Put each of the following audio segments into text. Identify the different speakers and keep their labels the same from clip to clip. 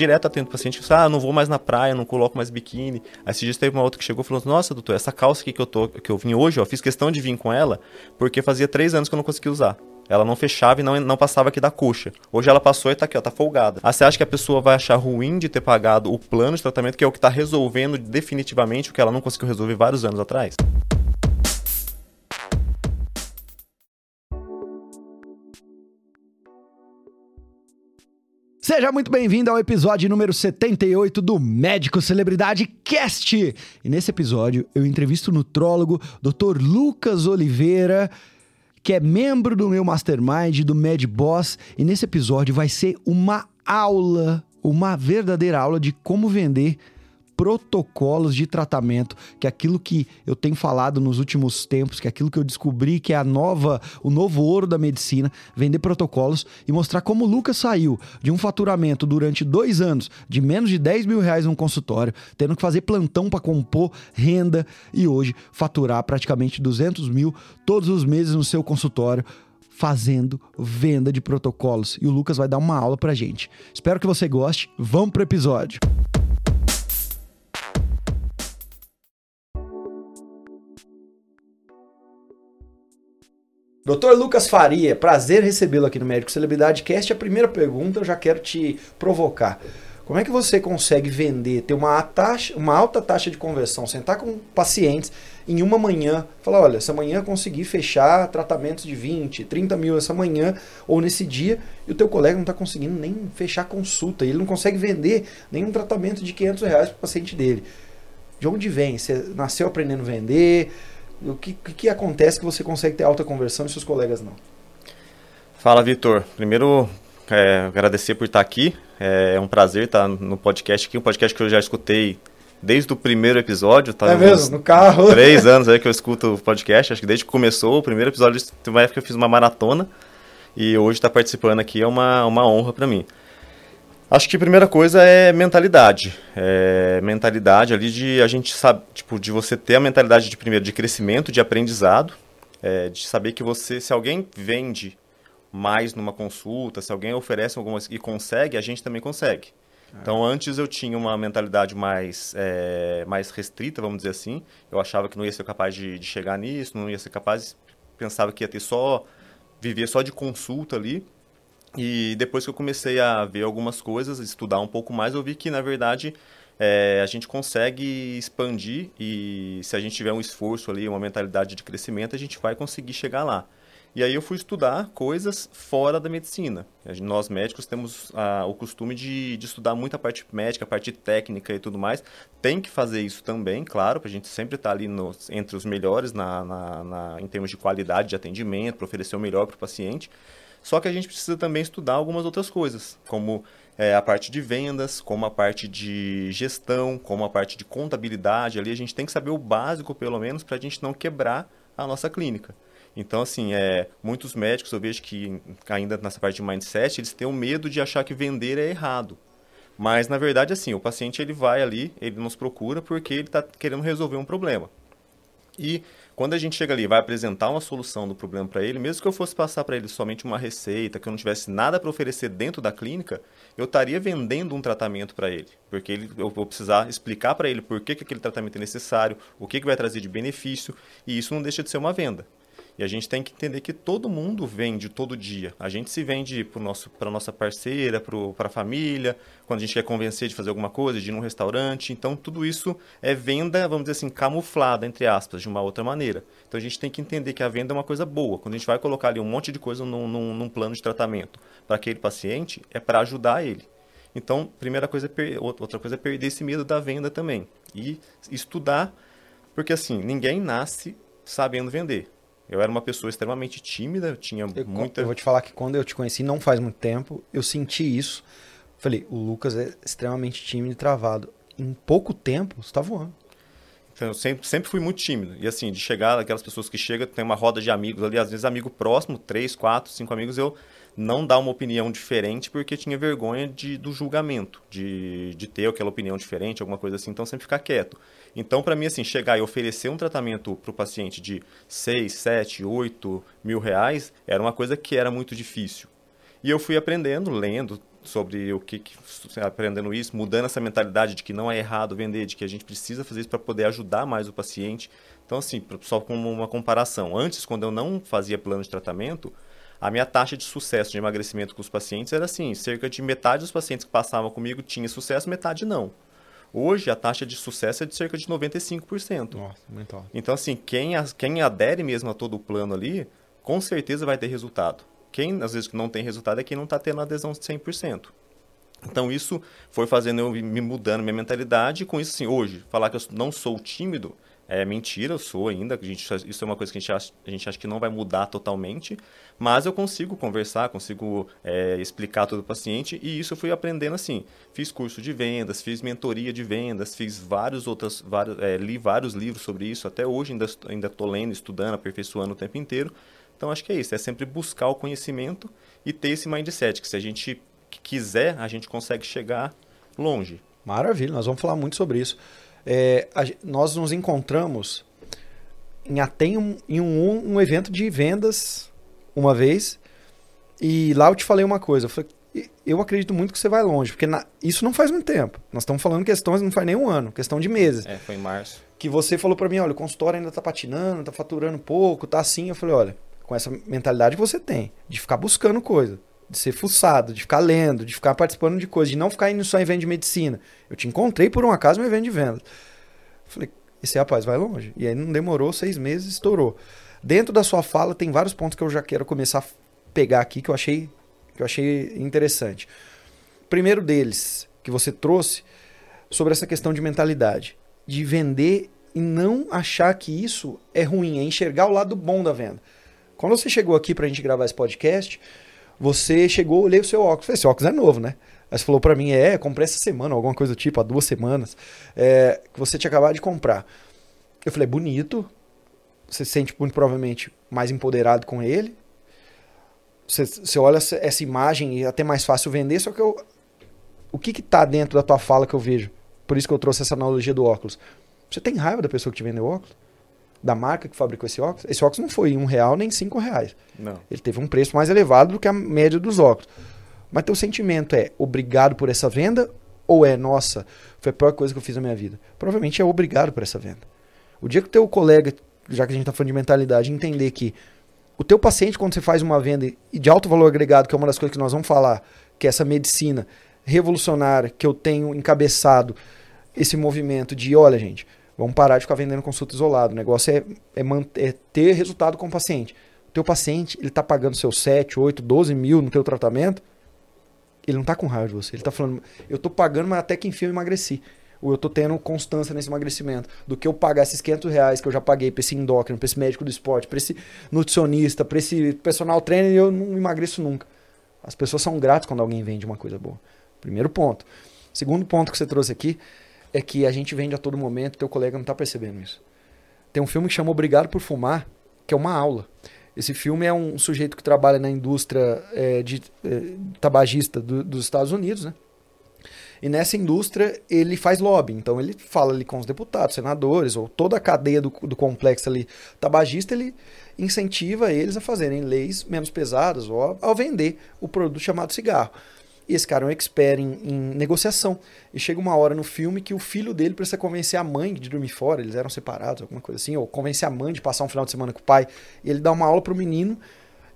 Speaker 1: direto atendo o paciente ah, não vou mais na praia, não coloco mais biquíni. Aí esse dia teve uma outra que chegou e falou, nossa, doutor, essa calça aqui que eu, tô, que eu vim hoje, ó, fiz questão de vir com ela, porque fazia três anos que eu não conseguia usar. Ela não fechava e não, não passava aqui da coxa. Hoje ela passou e tá aqui, ó, tá folgada. Aí você acha que a pessoa vai achar ruim de ter pagado o plano de tratamento, que é o que tá resolvendo definitivamente o que ela não conseguiu resolver vários anos atrás?
Speaker 2: Seja muito bem-vindo ao episódio número 78 do Médico Celebridade Cast. E nesse episódio eu entrevisto o nutrólogo Dr. Lucas Oliveira, que é membro do meu mastermind do Med Boss, e nesse episódio vai ser uma aula, uma verdadeira aula de como vender protocolos de tratamento, que é aquilo que eu tenho falado nos últimos tempos, que é aquilo que eu descobri que é a nova, o novo ouro da medicina, vender protocolos e mostrar como o Lucas saiu de um faturamento durante dois anos de menos de 10 mil reais num consultório, tendo que fazer plantão para compor renda e hoje faturar praticamente 200 mil todos os meses no seu consultório fazendo venda de protocolos. E o Lucas vai dar uma aula pra gente. Espero que você goste. Vamos pro episódio. Doutor Lucas Faria, prazer recebê-lo aqui no Médico Celebridade Cast. A primeira pergunta eu já quero te provocar. Como é que você consegue vender, ter uma, taxa, uma alta taxa de conversão, sentar com pacientes em uma manhã, falar, olha, essa manhã consegui fechar tratamentos de 20, 30 mil essa manhã ou nesse dia, e o teu colega não está conseguindo nem fechar consulta, ele não consegue vender nenhum tratamento de 500 reais para o paciente dele. De onde vem? Você nasceu aprendendo a vender? O que, que, que acontece que você consegue ter alta conversão e seus colegas não?
Speaker 1: Fala, Vitor. Primeiro, é, agradecer por estar aqui. É, é um prazer estar no podcast aqui, um podcast que eu já escutei desde o primeiro episódio.
Speaker 2: Tá é mesmo, no carro.
Speaker 1: Três anos aí que eu escuto o podcast, acho que desde que começou o primeiro episódio, uma época eu fiz uma maratona e hoje estar participando aqui é uma, uma honra para mim. Acho que a primeira coisa é mentalidade. É mentalidade ali de a gente sabe, tipo, de você ter a mentalidade de primeiro de crescimento, de aprendizado, é, de saber que você, se alguém vende mais numa consulta, se alguém oferece algumas e consegue, a gente também consegue. É. Então, antes eu tinha uma mentalidade mais, é, mais restrita, vamos dizer assim. Eu achava que não ia ser capaz de, de chegar nisso, não ia ser capaz, pensava que ia ter só, viver só de consulta ali. E depois que eu comecei a ver algumas coisas, estudar um pouco mais, eu vi que, na verdade, é, a gente consegue expandir e se a gente tiver um esforço ali, uma mentalidade de crescimento, a gente vai conseguir chegar lá. E aí eu fui estudar coisas fora da medicina. Nós médicos temos ah, o costume de, de, estudar muito a parte médica, a parte técnica e tudo mais. Tem que fazer isso também, claro, para a gente sempre estar tá ali entre os melhores na, na, na, em termos de qualidade de atendimento, para oferecer o melhor para o paciente. Só que a gente precisa também estudar algumas outras coisas, como é, a parte de vendas, como a parte de gestão, como a parte de contabilidade. Ali a gente tem que saber o básico, pelo menos, para a gente não quebrar a nossa clínica. Então, assim, é, muitos médicos eu vejo que ainda nessa parte de mindset, eles têm o medo de achar que vender é errado. Mas, na verdade, assim, o paciente ele vai ali, ele nos procura porque ele está querendo resolver um problema. E quando a gente chega ali vai apresentar uma solução do problema para ele, mesmo que eu fosse passar para ele somente uma receita, que eu não tivesse nada para oferecer dentro da clínica, eu estaria vendendo um tratamento para ele. Porque ele, eu vou precisar explicar para ele por que, que aquele tratamento é necessário, o que, que vai trazer de benefício, e isso não deixa de ser uma venda. E a gente tem que entender que todo mundo vende todo dia. A gente se vende para a nossa parceira, para a família, quando a gente quer convencer de fazer alguma coisa, de ir num restaurante. Então, tudo isso é venda, vamos dizer assim, camuflada, entre aspas, de uma outra maneira. Então, a gente tem que entender que a venda é uma coisa boa. Quando a gente vai colocar ali um monte de coisa num, num, num plano de tratamento para aquele paciente, é para ajudar ele. Então, primeira coisa é outra coisa é perder esse medo da venda também. E estudar, porque assim, ninguém nasce sabendo vender. Eu era uma pessoa extremamente tímida, tinha
Speaker 2: eu,
Speaker 1: muita.
Speaker 2: Eu vou te falar que quando eu te conheci, não faz muito tempo, eu senti isso. Falei, o Lucas é extremamente tímido e travado. Em pouco tempo, você tá voando.
Speaker 1: Então, eu sempre, sempre fui muito tímido. E assim, de chegar, aquelas pessoas que chegam, tem uma roda de amigos ali, às vezes amigo próximo, três, quatro, cinco amigos, eu não dar uma opinião diferente porque tinha vergonha de, do julgamento, de, de ter aquela opinião diferente, alguma coisa assim, então sempre ficar quieto. Então, para mim, assim, chegar e oferecer um tratamento para o paciente de 6, 7, 8 mil reais era uma coisa que era muito difícil. E eu fui aprendendo, lendo, sobre o que, que aprendendo isso, mudando essa mentalidade de que não é errado vender, de que a gente precisa fazer isso para poder ajudar mais o paciente. Então, assim, só como uma comparação, antes, quando eu não fazia plano de tratamento, a minha taxa de sucesso de emagrecimento com os pacientes era assim, cerca de metade dos pacientes que passavam comigo tinha sucesso, metade não. Hoje, a taxa de sucesso é de cerca de 95%.
Speaker 2: Nossa, muito alto.
Speaker 1: Então, assim, quem, quem adere mesmo a todo o plano ali, com certeza vai ter resultado. Quem, às vezes, não tem resultado é quem não está tendo adesão de 100%. Então, isso foi fazendo eu me mudando minha mentalidade. E com isso, assim, hoje, falar que eu não sou tímido é mentira, eu sou ainda. A gente, isso é uma coisa que a gente, acha, a gente acha que não vai mudar totalmente, mas eu consigo conversar, consigo é, explicar tudo para o paciente e isso eu fui aprendendo assim. Fiz curso de vendas, fiz mentoria de vendas, fiz vários outros, vários, é, li vários livros sobre isso. Até hoje ainda ainda estou lendo, estudando, aperfeiçoando o tempo inteiro. Então acho que é isso, é sempre buscar o conhecimento e ter esse mindset que se a gente quiser, a gente consegue chegar longe.
Speaker 2: Maravilha, nós vamos falar muito sobre isso. É, a, nós nos encontramos em até um, em um, um, evento de vendas uma vez e lá eu te falei uma coisa. Eu, falei, eu acredito muito que você vai longe, porque na, isso não faz muito tempo. Nós estamos falando questões, não faz nem um ano, questão de meses.
Speaker 1: É, foi em março.
Speaker 2: Que você falou para mim, olha, o consultório ainda está patinando, está faturando pouco, tá assim. Eu falei, olha, com essa mentalidade que você tem, de ficar buscando coisa, de ser fuçado, de ficar lendo, de ficar participando de coisas, de não ficar indo só em evento de medicina. Eu te encontrei por um acaso no evento de vendas. Falei, esse rapaz vai longe. E aí não demorou seis meses, estourou. Dentro da sua fala tem vários pontos que eu já quero começar a pegar aqui que eu achei que eu achei interessante. Primeiro deles que você trouxe sobre essa questão de mentalidade, de vender e não achar que isso é ruim, é enxergar o lado bom da venda. Quando você chegou aqui para a gente gravar esse podcast, você chegou, olhei o seu óculos. Falei, esse óculos é novo, né? Aí você falou para mim, é, comprei essa semana, alguma coisa do tipo, há duas semanas, é, que você tinha acabado de comprar. Eu falei, bonito, você se sente muito provavelmente mais empoderado com ele. Você, você olha essa imagem e é até mais fácil vender, só que eu, o que que tá dentro da tua fala que eu vejo? Por isso que eu trouxe essa analogia do óculos. Você tem raiva da pessoa que te vendeu óculos? Da marca que fabricou esse óculos, esse óculos não foi um real nem cinco reais.
Speaker 1: Não.
Speaker 2: Ele teve um preço mais elevado do que a média dos óculos. Mas teu sentimento é obrigado por essa venda ou é, nossa, foi a pior coisa que eu fiz na minha vida? Provavelmente é obrigado por essa venda. O dia que o teu colega, já que a gente está falando de mentalidade, entender que o teu paciente, quando você faz uma venda de alto valor agregado, que é uma das coisas que nós vamos falar, que é essa medicina revolucionária que eu tenho encabeçado esse movimento de, olha, gente, Vamos parar de ficar vendendo consulta isolado. O negócio é, é, manter, é ter resultado com o paciente. O teu paciente, ele está pagando seus 7, 8, 12 mil no teu tratamento, ele não está com raiva de você. Ele está falando, eu estou pagando, mas até que enfim eu emagreci. Ou eu estou tendo constância nesse emagrecimento. Do que eu pagar esses 500 reais que eu já paguei para esse endócrino, para esse médico do esporte, para esse nutricionista, para esse personal trainer, eu não emagreço nunca. As pessoas são gratas quando alguém vende uma coisa boa. Primeiro ponto. Segundo ponto que você trouxe aqui é que a gente vende a todo momento, teu colega não está percebendo isso. Tem um filme que chama Obrigado por Fumar, que é uma aula. Esse filme é um sujeito que trabalha na indústria é, de é, tabagista do, dos Estados Unidos, né? E nessa indústria ele faz lobby, então ele fala ali com os deputados, senadores, ou toda a cadeia do, do complexo ali tabagista, ele incentiva eles a fazerem leis menos pesadas ou a, a vender o produto chamado cigarro. E esse cara é um expert em, em, negociação. E chega uma hora no filme que o filho dele precisa convencer a mãe de dormir fora, eles eram separados, alguma coisa assim, ou convencer a mãe de passar um final de semana com o pai. E ele dá uma aula pro menino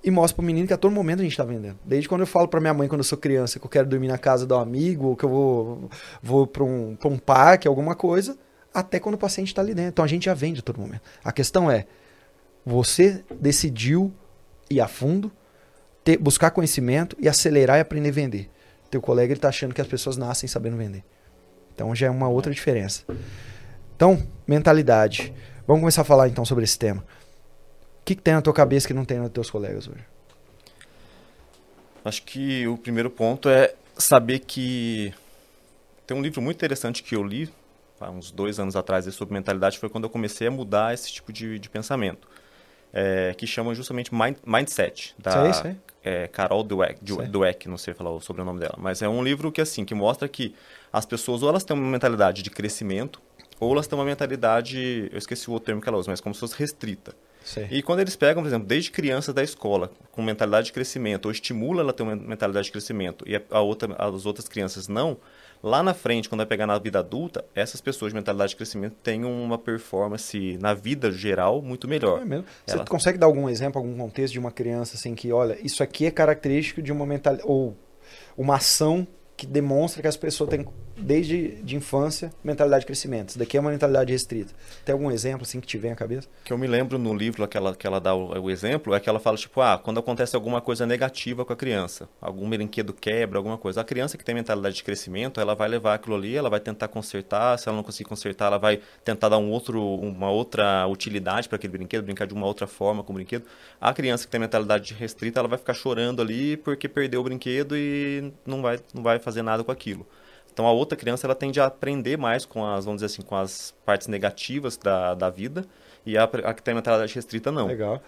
Speaker 2: e mostra pro menino que a todo momento a gente tá vendendo. Desde quando eu falo pra minha mãe, quando eu sou criança, que eu quero dormir na casa do amigo, ou que eu vou, vou pra, um, pra um parque, alguma coisa, até quando o paciente tá ali dentro. Então a gente já vende a todo momento. A questão é, você decidiu ir a fundo, ter, buscar conhecimento e acelerar e aprender a vender teu colega ele tá achando que as pessoas nascem sabendo vender. Então já é uma outra diferença. Então, mentalidade. Vamos começar a falar então sobre esse tema. O que, que tem na tua cabeça que não tem nos teus colegas hoje?
Speaker 1: Acho que o primeiro ponto é saber que tem um livro muito interessante que eu li há uns dois anos atrás sobre mentalidade foi quando eu comecei a mudar esse tipo de, de pensamento é, que chama justamente mind, Mindset da
Speaker 2: sei, sei
Speaker 1: é, Carol Dweck, Dweck, não sei falar o sobrenome dela, mas é um livro que assim que mostra que as pessoas ou elas têm uma mentalidade de crescimento ou elas têm uma mentalidade, eu esqueci o outro termo que ela usa, mas como se fosse restrita.
Speaker 2: Sei.
Speaker 1: E quando eles pegam, por exemplo, desde criança da escola, com mentalidade de crescimento, ou estimula ela a ter uma mentalidade de crescimento, e a outra, as outras crianças não, lá na frente, quando vai pegar na vida adulta, essas pessoas de mentalidade de crescimento têm uma performance na vida geral muito melhor.
Speaker 2: É mesmo. Você
Speaker 1: Ela-
Speaker 2: consegue dar algum exemplo, algum contexto de uma criança assim que, olha, isso aqui é característico de uma mentalidade ou uma ação que demonstra que as pessoas têm desde de infância mentalidade de crescimento. Isso daqui é uma mentalidade restrita. Tem algum exemplo assim que te vem à cabeça?
Speaker 1: que eu me lembro no livro que ela, que ela dá o, o exemplo é que ela fala, tipo, ah, quando acontece alguma coisa negativa com a criança, algum brinquedo quebra, alguma coisa, a criança que tem mentalidade de crescimento, ela vai levar aquilo ali, ela vai tentar consertar, se ela não conseguir consertar, ela vai tentar dar um outro, uma outra utilidade para aquele brinquedo, brincar de uma outra forma com o brinquedo. A criança que tem mentalidade restrita, ela vai ficar chorando ali porque perdeu o brinquedo e não vai, não vai fazer nada com aquilo. Então a outra criança ela tende a aprender mais com as, vamos dizer assim, com as partes negativas da, da vida e a, a que tem mentalidade restrita não.
Speaker 2: Legal.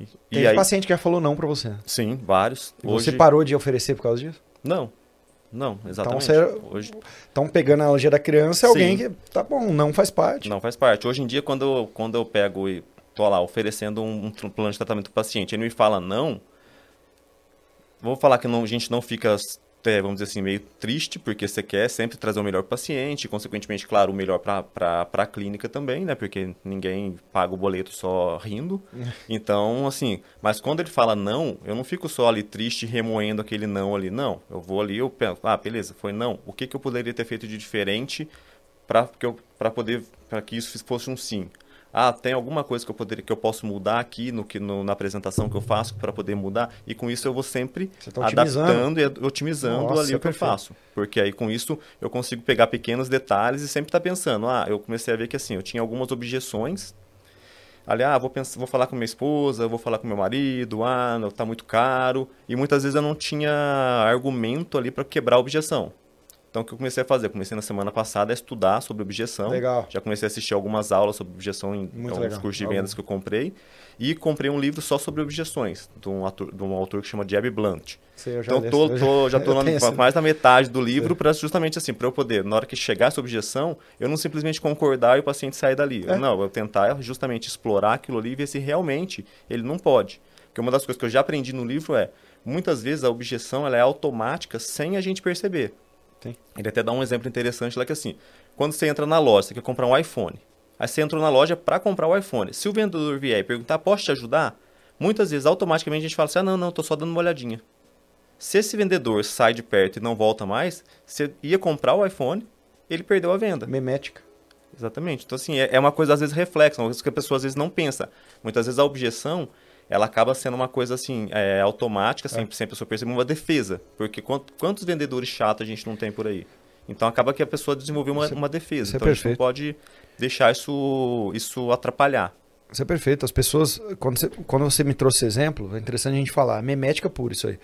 Speaker 1: E
Speaker 2: Tem
Speaker 1: aí,
Speaker 2: paciente que já falou não pra você.
Speaker 1: sim, vários.
Speaker 2: E
Speaker 1: Hoje
Speaker 2: Você parou de oferecer por causa disso?
Speaker 1: Não. Não, exatamente.
Speaker 2: você-
Speaker 1: Hoje
Speaker 2: Então, pegando a analogia da criança, é alguém
Speaker 1: Sim.
Speaker 2: que, tá bom, não faz parte.
Speaker 1: não faz parte. Hoje em dia quando eu, quando eu pego e tô lá oferecendo um, um plano de tratamento pro paciente, ele me fala não, vou falar que não, a gente não fica é, vamos dizer assim, meio triste, porque você quer sempre trazer o melhor para o paciente, e, consequentemente, claro, o melhor para a clínica também, né? Porque ninguém paga o boleto só rindo. Então, assim, mas quando ele fala não, eu não fico só ali triste remoendo aquele não ali, não. Eu vou ali, eu penso, ah, beleza, foi não. O que, que eu poderia ter feito de diferente para poder, para que isso fosse um sim? Ah, tem alguma coisa que eu poderia, que eu posso mudar aqui no que no, na apresentação que eu faço para poder mudar e com isso eu vou sempre
Speaker 2: tá
Speaker 1: adaptando e otimizando
Speaker 2: Nossa,
Speaker 1: ali
Speaker 2: é
Speaker 1: o que eu
Speaker 2: perfeito.
Speaker 1: faço. Porque aí com isso eu consigo pegar pequenos detalhes e sempre estar pensando, ah, eu comecei a ver que assim, eu tinha algumas objeções. Ali, ah, vou, pensar, vou falar com minha esposa, vou falar com meu marido, ah, não, tá muito caro. E muitas vezes eu não tinha argumento ali para quebrar a objeção. Então o que eu comecei a fazer? Eu comecei na semana passada a estudar sobre objeção.
Speaker 2: Legal.
Speaker 1: Já comecei a assistir algumas aulas sobre objeção em
Speaker 2: Muito
Speaker 1: alguns
Speaker 2: legal.
Speaker 1: cursos de
Speaker 2: Algum.
Speaker 1: vendas que eu comprei. E comprei um livro só sobre objeções, de um, ator, de um autor que chama Jeb Blunt.
Speaker 2: Já
Speaker 1: Então
Speaker 2: li
Speaker 1: tô, tô- já
Speaker 2: essa-
Speaker 1: mais da metade do livro para justamente assim, para eu poder, na hora que chegar essa objeção, eu não simplesmente concordar e o paciente sair dali.
Speaker 2: É.
Speaker 1: Não, eu tentar justamente explorar aquilo ali e ver se realmente ele não pode. Porque uma das coisas que eu já aprendi no livro é, muitas vezes a objeção ela é automática sem a gente perceber.
Speaker 2: Sim.
Speaker 1: Ele até dá um exemplo interessante lá que assim, quando você entra na loja, você quer comprar um iPhone. Aí você entrou na loja para comprar o iPhone. Se o vendedor vier e perguntar, posso te ajudar? Muitas vezes, automaticamente, a gente fala assim, ah, não, não, tô só dando uma olhadinha. Se esse vendedor sai de perto e não volta mais, você ia comprar o iPhone, ele perdeu a venda.
Speaker 2: Memética.
Speaker 1: Exatamente. Então, assim, é é uma coisa, às vezes, reflexa, uma coisa que a pessoa, às vezes, não pensa. Muitas vezes, a objeção, ela acaba sendo uma coisa, assim, é, automática, sem, sem a pessoa perceber, uma defesa. Porque quant- quantos vendedores chatos a gente não tem por aí? Então, acaba que a pessoa desenvolveu uma,
Speaker 2: é-
Speaker 1: uma defesa.
Speaker 2: isso é
Speaker 1: então, a gente não pode deixar isso, isso atrapalhar.
Speaker 2: Isso é perfeito. As pessoas, quando você, quando você me trouxe esse exemplo, é interessante a gente falar. Memética pura, isso aí.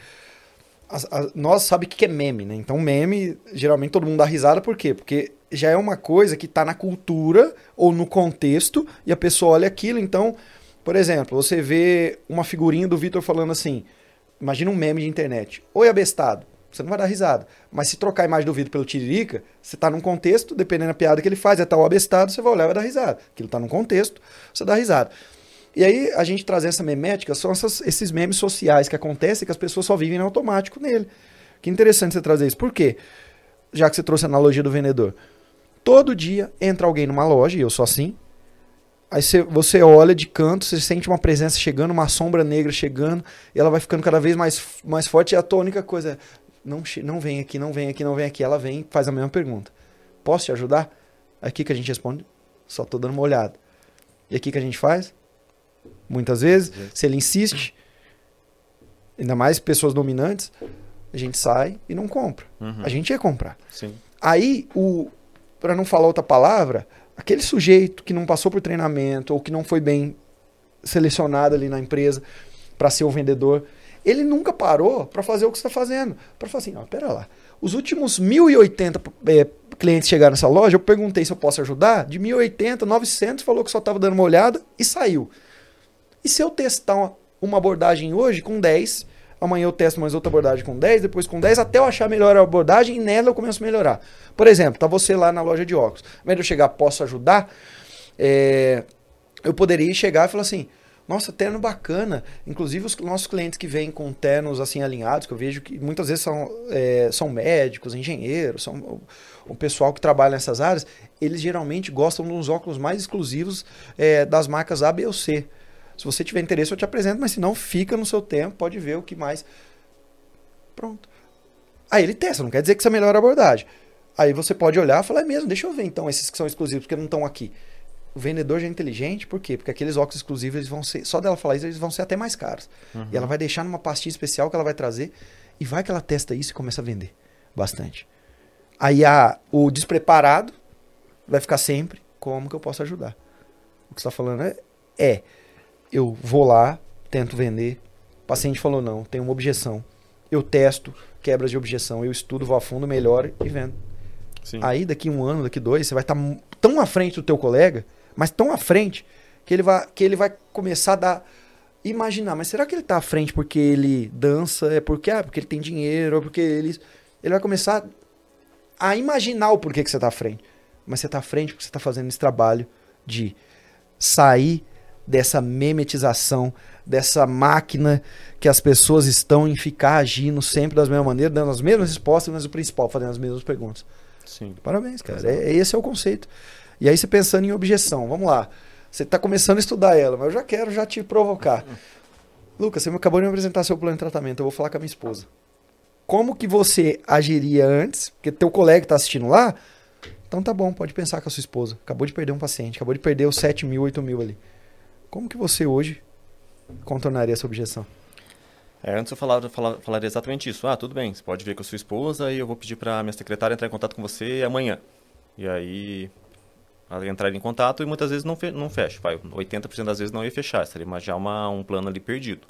Speaker 2: As- as- nós sabe o que que é meme, né? Então, meme, geralmente todo mundo dá risada, por quê? Porque já é uma coisa que tá na cultura ou no contexto e a pessoa olha aquilo. Então, por exemplo, você vê uma figurinha do Vitor falando assim: imagina um meme de internet. Oi, abestado. Você não vai dar risada. Mas se trocar a imagem do Vitor pelo Tiririca, você tá num contexto, dependendo da piada que ele faz, é tal abestado, você vai olhar e vai dar risada. Aquilo tá num contexto, você dá risada. E aí, a gente trazer essa memética, são essas- esses memes sociais que acontecem que as pessoas só vivem automático nele. Que interessante você trazer isso. Por quê? Já que você trouxe a analogia do vendedor. Todo dia entra alguém numa loja, e eu sou assim. Aí você, você olha de canto, você sente uma presença chegando, uma sombra negra chegando, e ela vai ficando cada vez mais, mais forte. E a tua única coisa é: não, não vem aqui, não vem aqui, não vem aqui. Ela vem e faz a mesma pergunta: Posso te ajudar? O que, que a gente responde? Só tô dando uma olhada. E aqui que a gente faz? Muitas vezes, se ele insiste, ainda mais pessoas dominantes, a gente sai e não compra.
Speaker 1: Uhum.
Speaker 2: A gente ia comprar.
Speaker 1: Sim.
Speaker 2: Aí, o para não falar outra palavra, aquele sujeito que não passou por treinamento ou que não foi bem selecionado ali na empresa para ser o vendedor, ele nunca parou para fazer o que está fazendo. Para falar assim, ó, pera lá. Os últimos 1.080 é, clientes chegaram nessa loja, eu perguntei se eu posso ajudar. De 1.080, 900 falou que só estava dando uma olhada e saiu. E se eu testar uma, uma abordagem hoje com 10, amanhã eu testo mais outra abordagem com 10, depois com 10, até eu achar melhor a abordagem e nela eu começo a melhorar. Por exemplo, tá você lá na loja de óculos. De eu chegar, posso ajudar, é, eu poderia chegar e falar assim, Nossa, terno bacana. Inclusive os nossos clientes que vêm com ternos assim alinhados, que eu vejo que muitas vezes são, é, são médicos, engenheiros, são o, o, pessoal que trabalha nessas áreas, eles geralmente gostam dos óculos mais exclusivos é, das marcas A, B ou C. Se você tiver interesse, eu te apresento, mas se não, fica no seu tempo, pode ver o que mais. Pronto. Aí ele testa, não quer dizer que isso é a melhor abordagem. Aí você pode olhar e falar, é mesmo, deixa eu ver então esses que são exclusivos, porque não estão aqui. O vendedor já é inteligente, por quê? Porque aqueles óculos exclusivos, eles vão ser, só dela falar isso, eles vão ser até mais caros. Uhum. E ela vai deixar numa pastinha especial que ela vai trazer, e vai que ela testa isso e começa a vender bastante. Aí a, o despreparado vai ficar sempre, como que eu posso ajudar? O que você está falando é, é eu vou lá, tento vender. O paciente falou não, tem uma objeção. Eu testo quebras de objeção, eu estudo, vou a fundo, melhoro e vendo. Sim. Aí daqui um ano, daqui dois, você vai estar tá tão à frente do teu colega, mas tão à frente que ele vai, que ele vai começar a dar imaginar, mas será que ele está à frente porque ele dança, é porque ah, porque ele tem dinheiro, ou porque ele ele vai começar a imaginar o porquê que você está à frente. Mas você está à frente porque você está fazendo esse trabalho de sair dessa memetização, dessa máquina que as pessoas estão em ficar agindo sempre da mesma maneira, dando as mesmas respostas, mas o principal, fazendo as mesmas perguntas.
Speaker 1: Sim.
Speaker 2: Parabéns, cara. É, esse é o conceito. E aí você pensando em objeção, vamos lá. Você está começando a estudar ela, mas eu já quero já te provocar. Lucas, você acabou de me apresentar seu plano de tratamento, eu vou falar com a minha esposa. Como que você agiria antes? Porque teu colega está assistindo lá, então tá bom, pode pensar com a sua esposa. Acabou de perder um paciente, acabou de perder os 7 mil, 8 mil ali. Como que você hoje contornaria essa objeção?
Speaker 1: É, antes eu falava, falava, falaria exatamente isso. Ah, tudo bem, você pode ver com a sua esposa e eu vou pedir para minha secretária entrar em contato com você amanhã. E aí ela entrar em contato e muitas vezes não, fe não fecha. Vai, 80% das vezes não ia fechar, seria já uma, um plano ali perdido.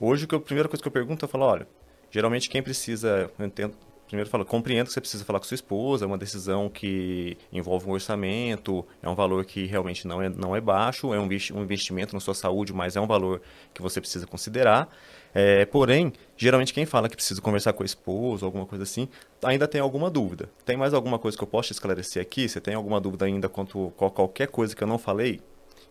Speaker 1: Hoje, que eu, a primeira coisa que eu pergunto, eu falo, olha, geralmente quem precisa, eu entendo, primeiro fala, compreendo que você precisa falar com sua esposa, é uma decisão que envolve um orçamento, é um valor que realmente não é, não é baixo, é um investimento na sua saúde, mas é um valor que você precisa considerar. É, porém, geralmente quem fala que precisa conversar com a esposa, alguma coisa assim, ainda tem alguma dúvida. Tem mais alguma coisa que eu posso esclarecer aqui? Você tem alguma dúvida ainda quanto a qualquer coisa que eu não falei?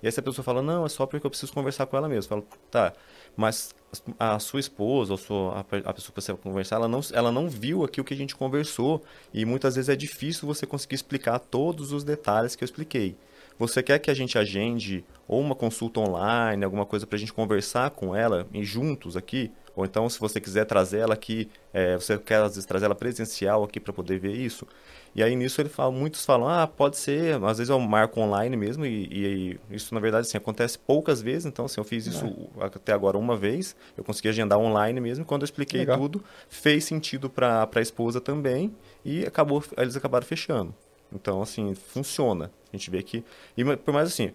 Speaker 1: E aí se a pessoa fala, não, é só porque eu preciso conversar com ela mesmo. Eu falo, tá, mas a sua esposa ou sua, a, pessoa que você vai conversar, ela não, ela não viu aqui o que a gente conversou e muitas vezes é difícil você conseguir explicar todos os detalhes que eu expliquei. Você quer que a gente agende ou uma consulta online, alguma coisa para a gente conversar com ela e juntos aqui? Ou então, se você quiser trazer ela aqui, é, você quer às vezes trazer ela presencial aqui para poder ver isso? E aí nisso ele fala, muitos falam, ah, pode ser, às vezes eu marco online mesmo, e, e, isso na verdade assim, acontece poucas vezes, então assim, eu fiz isso é. até agora uma vez, eu consegui agendar online mesmo, quando eu expliquei Legal. tudo, fez sentido para a esposa também, e acabou, eles acabaram fechando. Então, assim, funciona. A gente vê que. E por mais assim,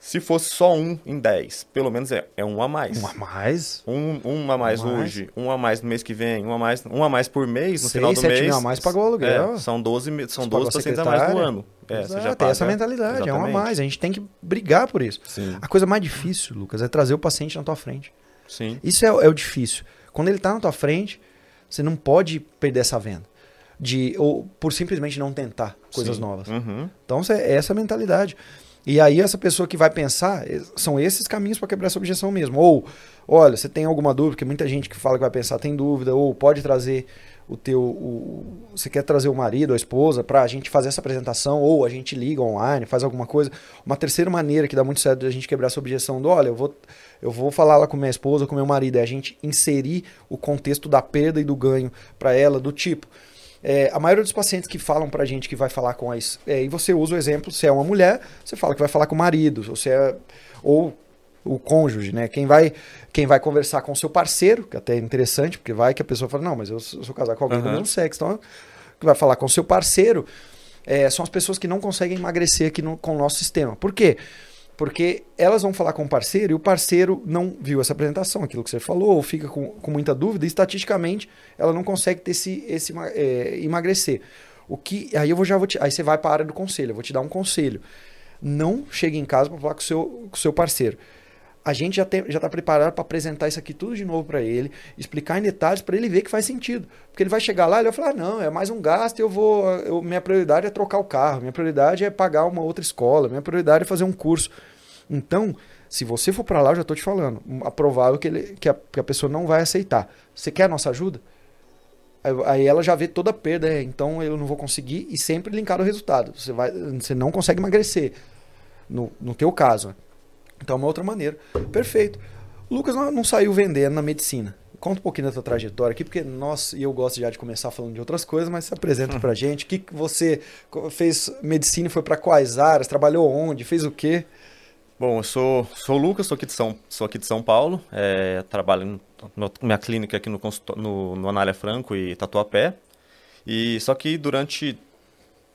Speaker 1: se fosse só um em 10, pelo menos é, é um a mais.
Speaker 2: Um a mais?
Speaker 1: Um, um a mais um hoje, mais. um a mais no mês que vem, um a mais, um a mais por mês, no Seis, final do
Speaker 2: sete
Speaker 1: mês.
Speaker 2: mil a mais pagou o aluguel.
Speaker 1: É, são 12, são 12 pacientes a mais no ano.
Speaker 2: É, você já tem essa mentalidade, Exatamente. é um a mais. A gente tem que brigar por isso.
Speaker 1: Sim.
Speaker 2: A coisa mais difícil, Lucas, é trazer o paciente na tua frente.
Speaker 1: Sim.
Speaker 2: Isso é, é o difícil. Quando ele está na tua frente, você não pode perder essa venda de ou por simplesmente não tentar coisas
Speaker 1: Sim.
Speaker 2: novas.
Speaker 1: Uhum.
Speaker 2: Então é essa mentalidade. E aí essa pessoa que vai pensar, são esses caminhos para quebrar essa objeção mesmo. Ou, olha, você tem alguma dúvida, porque muita gente que fala que vai pensar tem dúvida, ou pode trazer o teu, o, você quer trazer o marido, a esposa, para a gente fazer essa apresentação, ou a gente liga online, faz alguma coisa. Uma terceira maneira que dá muito certo a gente quebrar essa objeção do, olha, eu vou, eu vou falar lá com minha esposa, com meu marido, é a gente inserir o contexto da perda e do ganho para ela, do tipo, é, a maioria dos pacientes que falam pra gente que vai falar com as. É, e você usa o exemplo, se é uma mulher, você fala que vai falar com o marido, ou se é. Ou o cônjuge, né? Quem vai, quem vai conversar com o seu parceiro, que até é interessante, porque vai que a pessoa fala, não, mas eu sou, casado com alguém uhum. do mesmo sexo, então que vai falar com o seu parceiro é, são as pessoas que não conseguem emagrecer aqui no, com o nosso sistema. Por quê? Porque elas vão falar com o parceiro e o parceiro não viu essa apresentação, aquilo que você falou, ou fica com, com muita dúvida, e estatisticamente ela não consegue ter esse, esse é, emagrecer. O que. Aí eu vou, já vou te, Aí você vai para a área do conselho, eu vou te dar um conselho. Não chegue em casa para falar com o seu, com o seu parceiro a gente já está preparado para apresentar isso aqui tudo de novo para ele, explicar em detalhes para ele ver que faz sentido. Porque ele vai chegar lá e vai falar: ah, não, é mais um gasto, eu vou. Eu, minha prioridade é trocar o carro, minha prioridade é pagar uma outra escola, minha prioridade é fazer um curso. Então, Se você for para lá, eu já tô te falando, é provável que, ele, que, a, que a pessoa não vai aceitar. Você quer a nossa ajuda? Aí, aí ela já vê toda a perda, é, então eu não vou conseguir e sempre linkar o resultado. Você, vai, você não consegue emagrecer, no, no teu caso. Então é uma outra maneira. Perfeito. O Lucas não, não saiu vendendo na medicina. Conta um pouquinho da tua trajetória aqui, porque nós, e eu gosto já de começar falando de outras coisas, mas se apresenta hum. pra gente. O que, que você fez medicina e foi para quais áreas? Trabalhou onde? Fez o quê?
Speaker 1: Bom, eu sou, sou o Lucas, sou aqui de São, sou aqui de São Paulo, é, trabalho na minha clínica aqui no, no, no Anália Franco e Tatuapé. E só que durante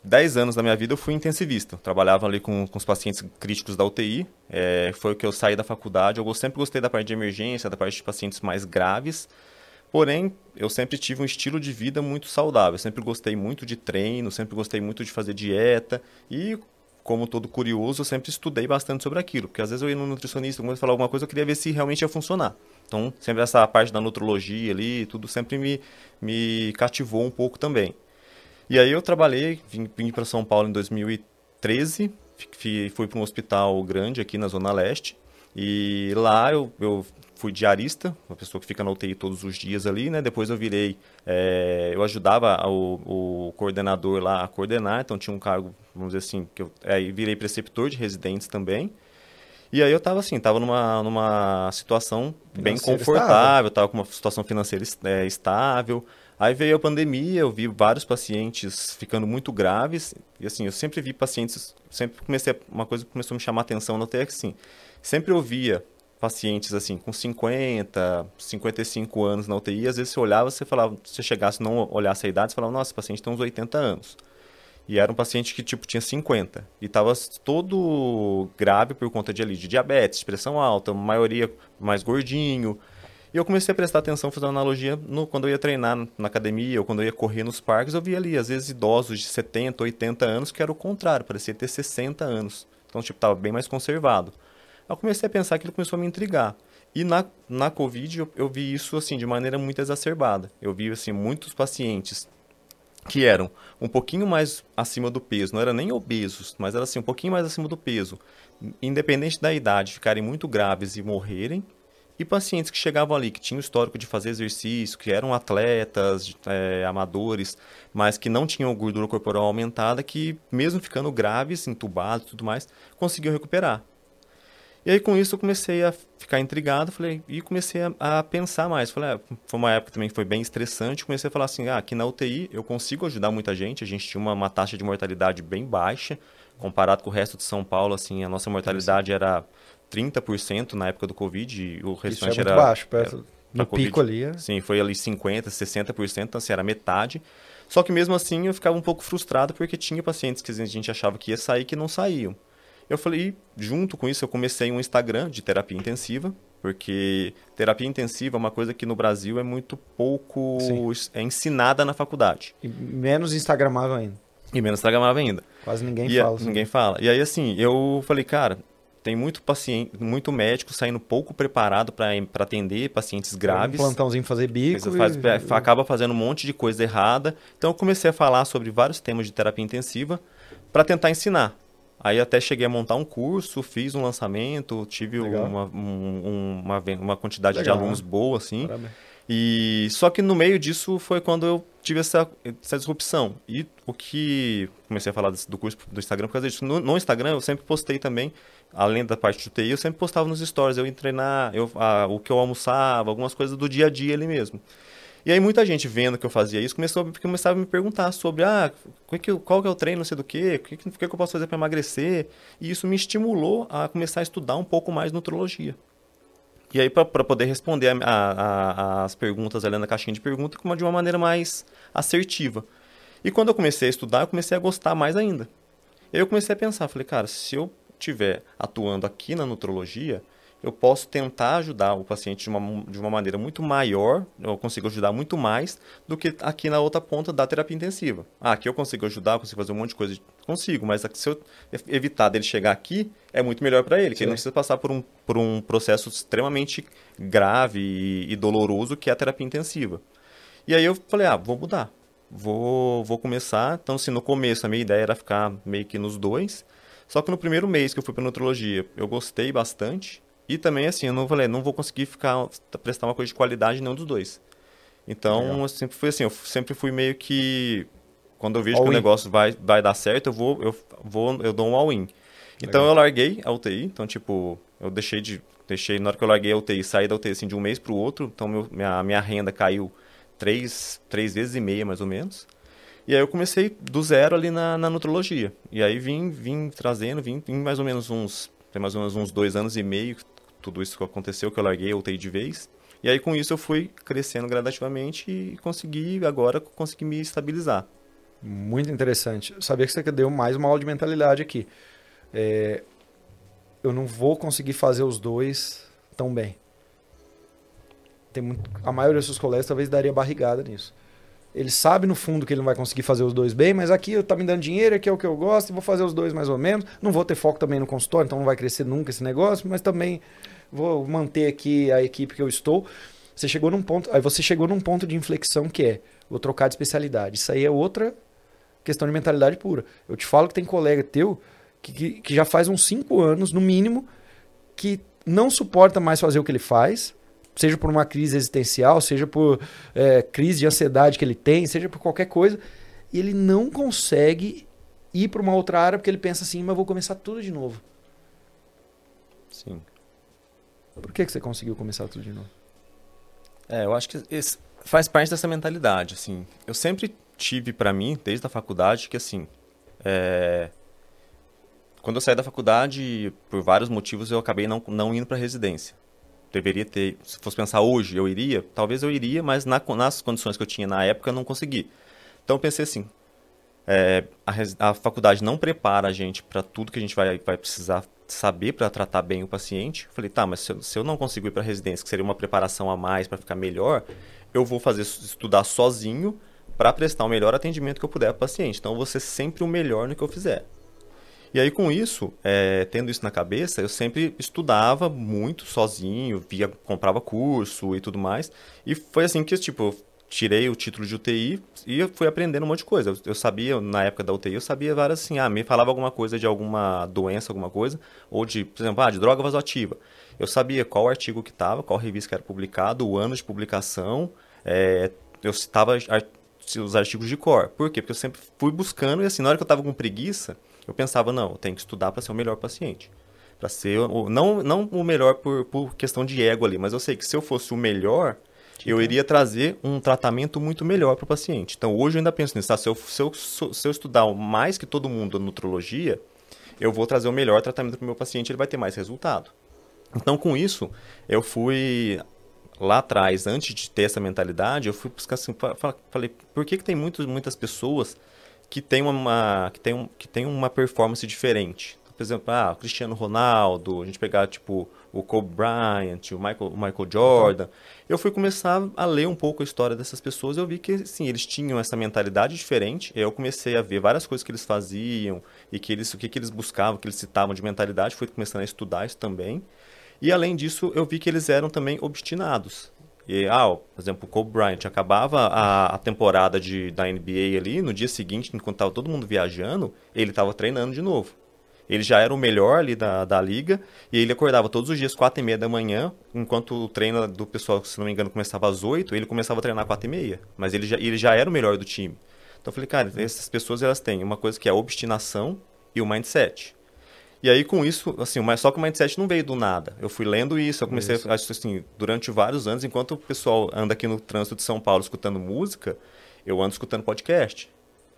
Speaker 1: 10 anos da minha vida eu fui intensivista. Trabalhava ali com, com os pacientes críticos da UTI. É, foi o que eu saí da faculdade. Eu sempre gostei da parte de emergência, da parte de pacientes mais graves. Porém, eu sempre tive um estilo de vida muito saudável. Eu sempre gostei muito de treino, sempre gostei muito de fazer dieta. E como todo curioso, eu sempre estudei bastante sobre aquilo, porque às vezes eu ia no nutricionista, quando falar alguma coisa, eu queria ver se realmente ia funcionar. Então, sempre essa parte da nutrologia ali, tudo sempre me, me cativou um pouco também. E aí eu trabalhei, vim, vim para São Paulo em 2013, fui, fui para um hospital grande aqui na Zona Leste, e lá eu, eu fui diarista, uma pessoa que fica na UTI todos os dias ali, né? Depois eu virei, é, eu ajudava o, o, coordenador lá a coordenar, então tinha um cargo, vamos dizer assim, que eu aí virei preceptor de residentes também. E aí eu estava assim, estava numa, numa situação bem confortável, estava com uma situação financeira é, estável. Aí veio a pandemia, eu vi vários pacientes ficando muito graves. E assim, eu sempre vi pacientes, sempre comecei, uma coisa que começou a me chamar a atenção no TX, assim, sempre ouvia pacientes assim com 50, 55 anos na UTI, às vezes você olhava, você falava, se chegasse não olhasse a idade, você falava, nossa, esse paciente tem uns 80 anos. E era um paciente que tipo tinha 50 e estava todo grave por conta de ali de diabetes, pressão alta, maioria mais gordinho. E eu comecei a prestar atenção, fazer uma analogia no, quando eu ia treinar na academia ou quando eu ia correr nos parques, eu via ali às vezes idosos de 70, 80 anos que era o contrário, parecia ter 60 anos. Então tipo tava bem mais conservado eu comecei a pensar que ele começou a me intrigar. E na, na Covid eu, eu vi isso assim de maneira muito exacerbada. Eu vi assim muitos pacientes que eram um pouquinho mais acima do peso, não eram nem obesos, mas era assim um pouquinho mais acima do peso, independente da idade, ficarem muito graves e morrerem, e pacientes que chegavam ali, que tinham histórico de fazer exercício, que eram atletas, é, amadores, mas que não tinham gordura corporal aumentada, que mesmo ficando graves, entubados e tudo mais, conseguiam recuperar. E aí com isso eu comecei a ficar intrigado, falei, e comecei a, a pensar mais. Falei, ah, foi uma época também que foi bem estressante, comecei a falar assim, ah, aqui na UTI eu consigo ajudar muita gente, a gente tinha uma, uma taxa de mortalidade bem baixa, comparado com o resto de São Paulo, assim, a nossa mortalidade era 30% na época do Covid, e o restante
Speaker 2: Isso é muito
Speaker 1: era...
Speaker 2: baixo, perto, era, no COVID, pico ali. É...
Speaker 1: Sim, foi ali 50%, 60%, então assim, era metade. Só que mesmo assim eu ficava um pouco frustrado porque tinha pacientes que a gente achava que ia sair que não saíam. Eu falei, junto com isso, eu comecei um Instagram de terapia intensiva, porque terapia intensiva é uma coisa que no Brasil é muito pouco é ensinada na faculdade.
Speaker 2: E menos instagramável ainda.
Speaker 1: E menos instagramável ainda.
Speaker 2: Quase ninguém e fala.
Speaker 1: A, ninguém fala. E aí, assim, eu falei, cara, tem muito paciente, muito médico saindo pouco preparado para atender pacientes graves.
Speaker 2: Um plantãozinho fazer bico.
Speaker 1: Faz, e... Acaba fazendo um monte de coisa errada. Então eu comecei a falar sobre vários temas de terapia intensiva para tentar ensinar. Aí até cheguei a montar um curso, fiz um lançamento, tive uma, um, uma, uma, quantidade Legal, de alunos né? boa, assim. Parabéns. E só que no meio disso foi quando eu tive essa, essa disrupção. E o que comecei a falar do curso do Instagram por causa disso. No, no Instagram eu sempre postei também, além da parte de TI, eu sempre postava nos stories, eu ia treinar, eu, o que eu almoçava, algumas coisas do dia a dia ali mesmo. E aí muita gente vendo que eu fazia isso começou, começava a me perguntar sobre ah, qual que, qual que é o treino, não sei do quê, o que, que, que eu posso fazer para emagrecer. E isso me estimulou a começar a estudar um pouco mais nutrologia. E aí, para poder responder a, a, a, as perguntas ali na caixinha de perguntas de uma maneira mais assertiva. E quando eu comecei a estudar, eu comecei a gostar mais ainda. Eu comecei a pensar, falei, cara, se eu estiver atuando aqui na nutrologia, eu posso tentar ajudar o paciente de uma, de uma maneira muito maior, eu consigo ajudar muito mais do que aqui na outra ponta da terapia intensiva. Ah, aqui eu consigo ajudar, consigo fazer um monte de coisa, consigo, mas se eu evitar dele chegar aqui, é muito melhor para ele, que ele não precisa passar por um, por um processo extremamente grave e, e doloroso que é a terapia intensiva. E aí eu falei, ah, vou mudar, vou, vou começar. Então, assim, no começo a minha ideia era ficar meio que nos dois, só que no primeiro mês que eu fui para nutrologia, eu gostei bastante, E também, assim, eu não falei, não vou conseguir ficar, prestar uma coisa de qualidade nenhum dos dois. Então, eu sempre fui assim, eu sempre fui meio que quando eu vejo all que in. o negócio vai, vai dar certo, eu vou, eu vou, eu dou um all-in. Então Legal. eu larguei a UTI, então tipo, eu deixei de deixei na hora que eu larguei a UTI, saí da UTI assim de um mês para o outro, então meu, minha minha renda caiu três, três vezes e meia mais ou menos. E aí eu comecei do zero ali na, na nutrologia. E aí vim, vim trazendo, vim, mais ou menos uns, tem mais ou menos uns dois anos e meio, tudo isso que aconteceu, que eu larguei UTI de vez. E aí com isso eu fui crescendo gradativamente e consegui agora consegui me estabilizar.
Speaker 2: Muito interessante. Eu sabia que você deu mais uma aula de mentalidade aqui. É, eu não vou conseguir fazer os dois tão bem. Tem muito, a maioria dos seus colegas talvez daria barrigada nisso. Ele sabe no fundo que ele não vai conseguir fazer os dois bem, mas aqui tá me dando dinheiro, aqui é o que eu gosto, vou fazer os dois mais ou menos. Não vou ter foco também no consultório, então não vai crescer nunca esse negócio, mas também vou manter aqui a equipe que eu estou. Você chegou num ponto, aí você chegou num ponto de inflexão que é, vou trocar de especialidade. Isso aí é outra questão de mentalidade pura. Eu te falo que tem colega teu que, que, que já faz uns 5 anos, no mínimo, que não suporta mais fazer o que ele faz, seja por uma crise existencial, seja por é, crise de ansiedade que ele tem, seja por qualquer coisa, e ele não consegue ir para uma outra área porque ele pensa assim, mas vou começar tudo de novo.
Speaker 1: Sim.
Speaker 2: Por que, que você conseguiu começar tudo de novo?
Speaker 1: É, eu acho que faz parte dessa mentalidade, assim. Eu sempre tive para mim, desde a faculdade, que assim, é... quando eu saí da faculdade, por vários motivos, eu acabei não, não indo para residência. Deveria ter, se fosse pensar hoje, eu iria, talvez eu iria, mas na, nas condições que eu tinha na época, eu não consegui. Então eu pensei assim, é, a, a, faculdade não prepara a gente para tudo que a gente vai, vai precisar saber para tratar bem o paciente. Falei, tá, mas se eu, se eu não consigo ir para residência, que seria uma preparação a mais para ficar melhor, eu vou fazer estudar sozinho para prestar o melhor atendimento que eu puder para o paciente. Então, eu vou ser sempre o melhor no que eu fizer. E aí, com isso, é, tendo isso na cabeça, eu sempre estudava muito sozinho, via, comprava curso e tudo mais. E foi assim que, tipo, eu tirei o título de UTI e fui aprendendo um monte de coisa. Eu, eu, sabia, na época da UTI, eu sabia várias assim, ah, me falava alguma coisa de alguma doença, alguma coisa, ou de, por exemplo, ah, de droga vasoativa. Eu sabia qual artigo que estava, qual revista que era publicado, o ano de publicação, é, eu citava os artigos de cor. Por quê? Porque eu sempre fui buscando e assim, na hora que eu estava com preguiça, eu pensava, não, eu tenho que estudar para ser o melhor paciente. Para ser, o, não, não o melhor por, por questão de ego ali, mas eu sei que se eu fosse o melhor, eu iria trazer um tratamento muito melhor para o paciente. Então, hoje eu ainda penso nisso. Tá? Se, eu, se, eu, se eu estudar mais que todo mundo a nutrologia, eu vou trazer o melhor tratamento para o meu paciente, ele vai ter mais resultado. Então, com isso, eu fui lá atrás, antes de ter essa mentalidade, eu fui buscar assim, falei, por que, que tem muitos, muitas pessoas que têm uma, que tem um, que tem uma performance diferente? Por exemplo, ah, o Cristiano Ronaldo, a gente pegar tipo o Kobe Bryant, o Michael, o Michael Jordan. Eu fui começar a ler um pouco a história dessas pessoas e eu vi que sim, eles tinham essa mentalidade diferente. Eu comecei a ver várias coisas que eles faziam e que eles, o que, que eles buscavam, que eles citavam de mentalidade. Fui começando a estudar isso também. E além disso, eu vi que eles eram também obstinados. E, ah, por exemplo, o Kobe Bryant acabava a, a temporada de, da NBA ali, no dia seguinte, enquanto estava todo mundo viajando, ele estava treinando de novo. Ele já era o melhor ali da, da liga e ele acordava todos os dias quatro e meia da manhã, enquanto o treino do pessoal, se não me engano, começava às oito, ele começava a treinar quatro e meia. Mas ele já, ele já era o melhor do time. Então eu falei, cara, essas pessoas elas têm uma coisa que é a obstinação e o mindset. E aí, com isso, assim, mas só que o mindset não veio do nada. Eu fui lendo isso, eu comecei, isso. assim, durante vários anos, enquanto o pessoal anda aqui no trânsito de São Paulo escutando música, eu ando escutando podcast.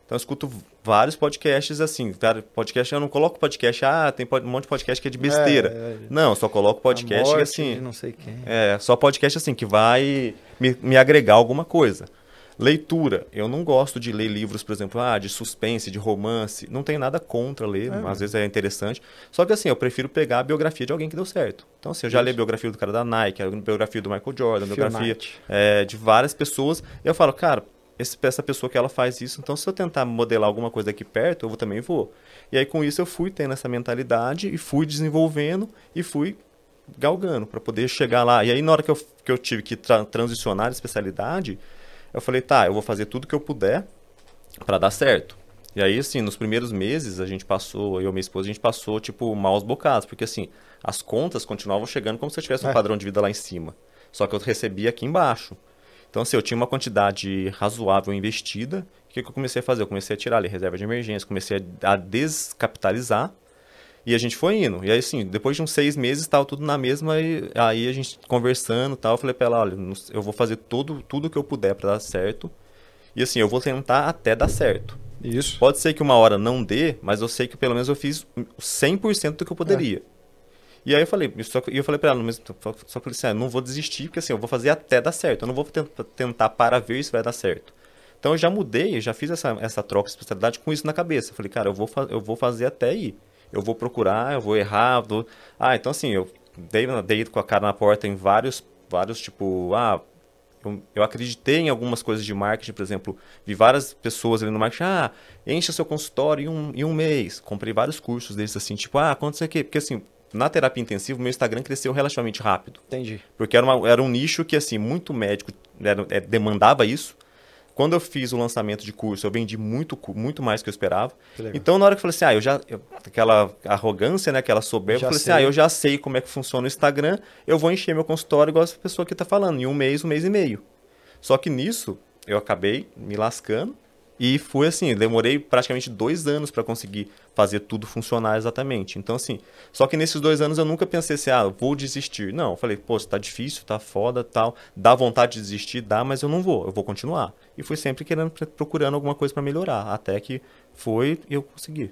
Speaker 1: Então eu escuto vários podcasts assim. Podcast, eu não coloco podcast, ah, tem um monte de podcast que é de besteira. É, é, não, eu só coloco podcast morte, assim.
Speaker 2: Não sei quem.
Speaker 1: É, só podcast assim, que vai me, me agregar alguma coisa. Leitura. Eu não gosto de ler livros, por exemplo, ah, de suspense, de romance. Não tem nada contra ler, é. às vezes é interessante. Só que assim, eu prefiro pegar a biografia de alguém que deu certo. Então, assim, eu já Isso. li a biografia do cara da Nike, a biografia do Michael Jordan, a biografia é, de várias pessoas. E eu falo, cara, esse, essa pessoa que ela faz isso, então se eu tentar modelar alguma coisa aqui perto, eu vou, também vou. E aí com isso eu fui tendo essa mentalidade e fui desenvolvendo e fui galgando para poder chegar lá. E aí na hora que eu, que eu tive que tra transicionar de especialidade, eu falei, tá, eu vou fazer tudo que eu puder para dar certo. E aí, assim, nos primeiros meses, a gente passou, eu e minha esposa, a gente passou, tipo, maus bocados, porque assim, As contas continuavam chegando como se eu tivesse um
Speaker 2: É.
Speaker 1: padrão de vida lá em cima. Só que eu recebia aqui embaixo. Então, assim, eu tinha uma quantidade razoável investida. O que, que eu comecei a fazer? Eu comecei a tirar ali reserva de emergência, comecei a, a descapitalizar. E a gente foi indo. E aí, assim, depois de uns seis meses, estava tudo na mesma. E aí a gente conversando e tal. Eu falei pra ela: olha, eu vou fazer tudo, tudo que eu puder para dar certo. E assim, eu vou tentar até dar certo.
Speaker 2: Isso.
Speaker 1: Pode ser que uma hora não dê, mas eu sei que pelo menos eu fiz 100% do que eu poderia. E aí eu falei, só e eu falei pra ela, no mesmo tempo, só, só que eu falei assim, ah, não vou desistir, porque assim, eu vou fazer até dar certo. Eu não vou tent- tentar para ver se vai dar certo. Então eu já mudei, já fiz essa, essa troca de especialidade com isso na cabeça. Eu falei, cara, eu vou, eu vou fazer até ir. Eu vou procurar, eu vou errar, vou... Ah, então assim, eu dei, dei com a cara na porta em vários, vários tipo, ah, eu, eu acreditei em algumas coisas de marketing, por exemplo, vi várias pessoas ali no marketing, ah, encha seu consultório em um, em um mês. Comprei vários cursos desses assim, tipo, ah, quanto você quer? Porque assim, na terapia intensiva, meu Instagram cresceu relativamente rápido.
Speaker 2: Entendi.
Speaker 1: Porque era, uma- era um nicho que, assim, muito médico era- é, demandava isso. Quando eu fiz o lançamento de curso, eu vendi muito, muito mais do que eu esperava.
Speaker 2: Que.
Speaker 1: Então, na hora que eu falei assim, ah, eu já. eu- aquela arrogância, né? Aquela soberba,
Speaker 2: Já
Speaker 1: eu falei assim,
Speaker 2: sei.
Speaker 1: ah, eu já sei como é que funciona o Instagram, eu vou encher meu consultório igual essa pessoa aqui tá falando, em um mês, um mês e meio. Só que nisso, eu acabei me lascando e fui assim, demorei praticamente dois anos para conseguir fazer tudo funcionar exatamente. Então, assim, só que nesses dois anos eu nunca pensei assim, ah, vou desistir. Não, eu falei, pô, tá difícil, tá foda, tal. Dá vontade de desistir, dá, mas eu não vou, eu vou continuar. E fui sempre querendo, procurando alguma coisa para melhorar, até que foi e eu consegui.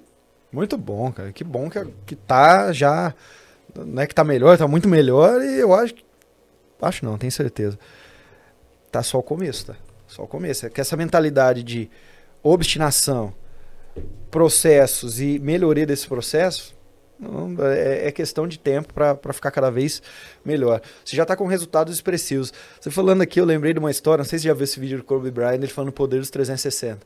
Speaker 2: Muito bom, cara. Que bom que, que tá já. Não é que tá melhor, tá muito melhor e eu acho que. Acho não, tenho certeza. Tá só o começo, tá? Só o começo. É que essa mentalidade de obstinação, processos e melhoria desse processo é, é questão de tempo para ficar cada vez melhor. Você já está com resultados expressivos. Você falando aqui, eu lembrei de uma história, não sei se você já viu esse vídeo do Kobe Bryant, ele falando o poder dos 360.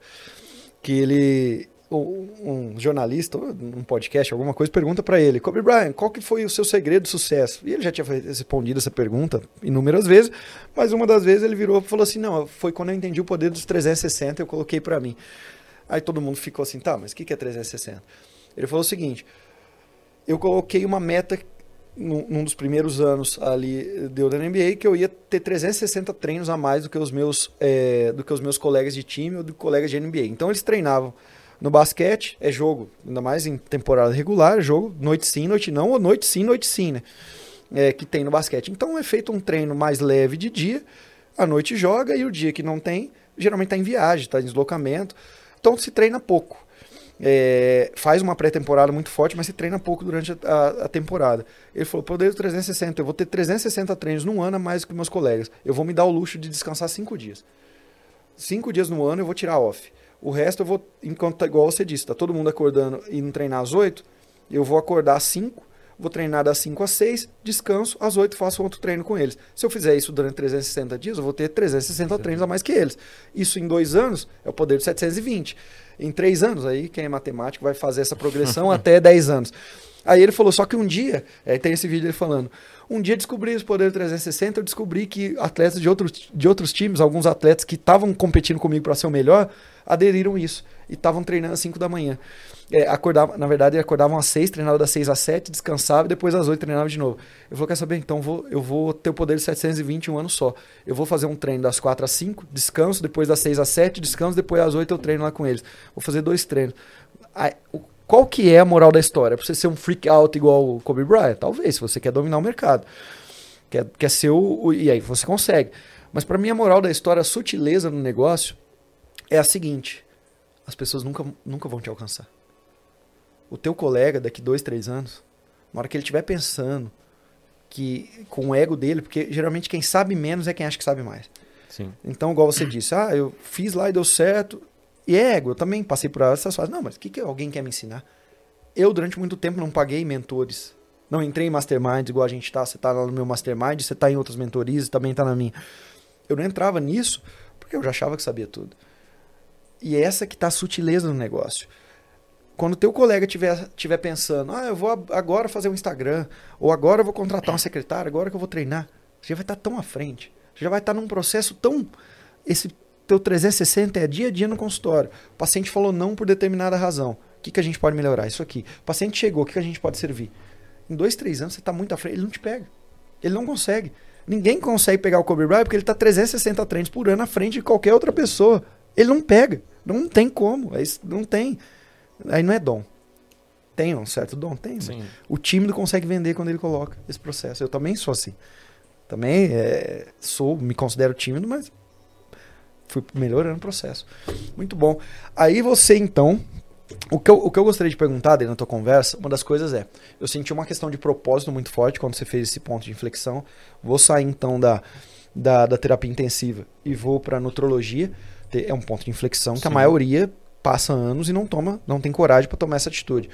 Speaker 2: Que ele, um, jornalista, um podcast, alguma coisa, pergunta para ele, Kobe Bryant, qual que foi o seu segredo de sucesso? E ele já tinha respondido essa pergunta inúmeras vezes, mas uma das vezes ele virou e falou assim, não, foi quando eu entendi o poder dos 360, eu coloquei para mim. Aí todo mundo ficou assim, tá, mas o que que é 360? Ele falou o seguinte, eu coloquei uma meta num, dos primeiros anos ali deu da NBA que eu ia ter 360 treinos a mais do que os meus é, do que os meus colegas de time ou do colegas de NBA. Então eles treinavam no basquete é jogo, ainda mais em temporada regular, é jogo noite sim, noite não, ou noite sim, noite sim, né? É, que tem no basquete. Então é feito um treino mais leve de dia, à noite joga e o dia que não tem, geralmente está em viagem, está em deslocamento. Então se treina pouco. É, faz uma pré-temporada muito forte, mas se treina pouco durante a, a, a temporada. Ele falou: poder 360, eu vou ter 360 treinos num ano a mais que meus colegas. Eu vou me dar o luxo de descansar cinco dias. Cinco dias no ano eu vou tirar off. O resto eu vou, enquanto igual você disse, tá todo mundo acordando e indo treinar às 8, eu vou acordar às 5, vou treinar das 5 às 6, descanso, às 8 faço outro treino com eles. Se eu fizer isso durante 360 dias, eu vou ter 360 Sim. treinos a mais que eles. Isso em dois anos é o poder de 720. Em três anos, aí quem é matemático vai fazer essa progressão até 10 anos. Aí ele falou, só que um dia, aí tem esse vídeo ele falando, um dia descobri esse poder 360, eu descobri que atletas de outros, de outros times, alguns atletas que estavam competindo comigo para ser o melhor, aderiram isso e estavam treinando às 5 da manhã. É, acordava, na verdade, acordavam às 6, treinavam das 6 às 7, descansavam e depois às 8 treinavam de novo. Eu falei, quer saber? Então vou, eu vou ter o poder de 720 um ano só. Eu vou fazer um treino das 4 às 5, descanso, depois das 6 às 7, descanso, depois às 8 eu treino lá com eles. Vou fazer dois treinos. Aí, o, qual que é a moral da história? Pra você ser um freak out igual o Kobe Bryant? Talvez, se você quer dominar o mercado. Quer, quer ser o, o E aí você consegue. Mas para mim a moral da história, a sutileza no negócio é a seguinte: as pessoas nunca, nunca vão te alcançar. O teu colega, daqui dois, três anos, na hora que ele estiver pensando que com o ego dele, porque geralmente quem sabe menos é quem acha que sabe mais.
Speaker 1: Sim.
Speaker 2: Então, igual você disse, ah, eu fiz lá e deu certo. E é ego, eu também passei por essas fases. Não, mas o que, que alguém quer me ensinar? Eu, durante muito tempo, não paguei mentores. Não entrei em masterminds igual a gente tá. Você tá lá no meu mastermind, você tá em outras mentorias, também tá na minha. Eu não entrava nisso porque eu já achava que sabia tudo. E é essa que tá a sutileza no negócio. Quando teu colega tiver, tiver pensando, ah, eu vou agora fazer um Instagram, ou agora eu vou contratar uma secretária, agora que eu vou treinar, você já vai estar tá tão à frente. Você já vai estar tá num processo tão. Esse teu 360 é dia a dia no consultório. O paciente falou não por determinada razão. O que, que a gente pode melhorar? Isso aqui. O paciente chegou, o que, que a gente pode servir? Em dois, três anos, você tá muito à frente, ele não te pega. Ele não consegue. Ninguém consegue pegar o Kobe Bryant porque ele tá 360 treinos por ano à frente de qualquer outra pessoa. Ele não pega. Não tem como. É não tem. Aí não é dom. Tem um certo dom? Tem. O não consegue vender quando ele coloca esse processo. Eu também sou assim. Também é, sou, me considero tímido, mas fui melhorando o processo. Muito bom. Aí você, então, o que, eu, o que eu gostaria de perguntar dentro da tua conversa, uma das coisas é, eu senti uma questão de propósito muito forte quando você fez esse ponto de inflexão. Vou sair então da, da, da terapia intensiva e vou para nutrologia. É um ponto de inflexão Sim. que a maioria passa anos e não toma, não tem coragem para tomar essa atitude.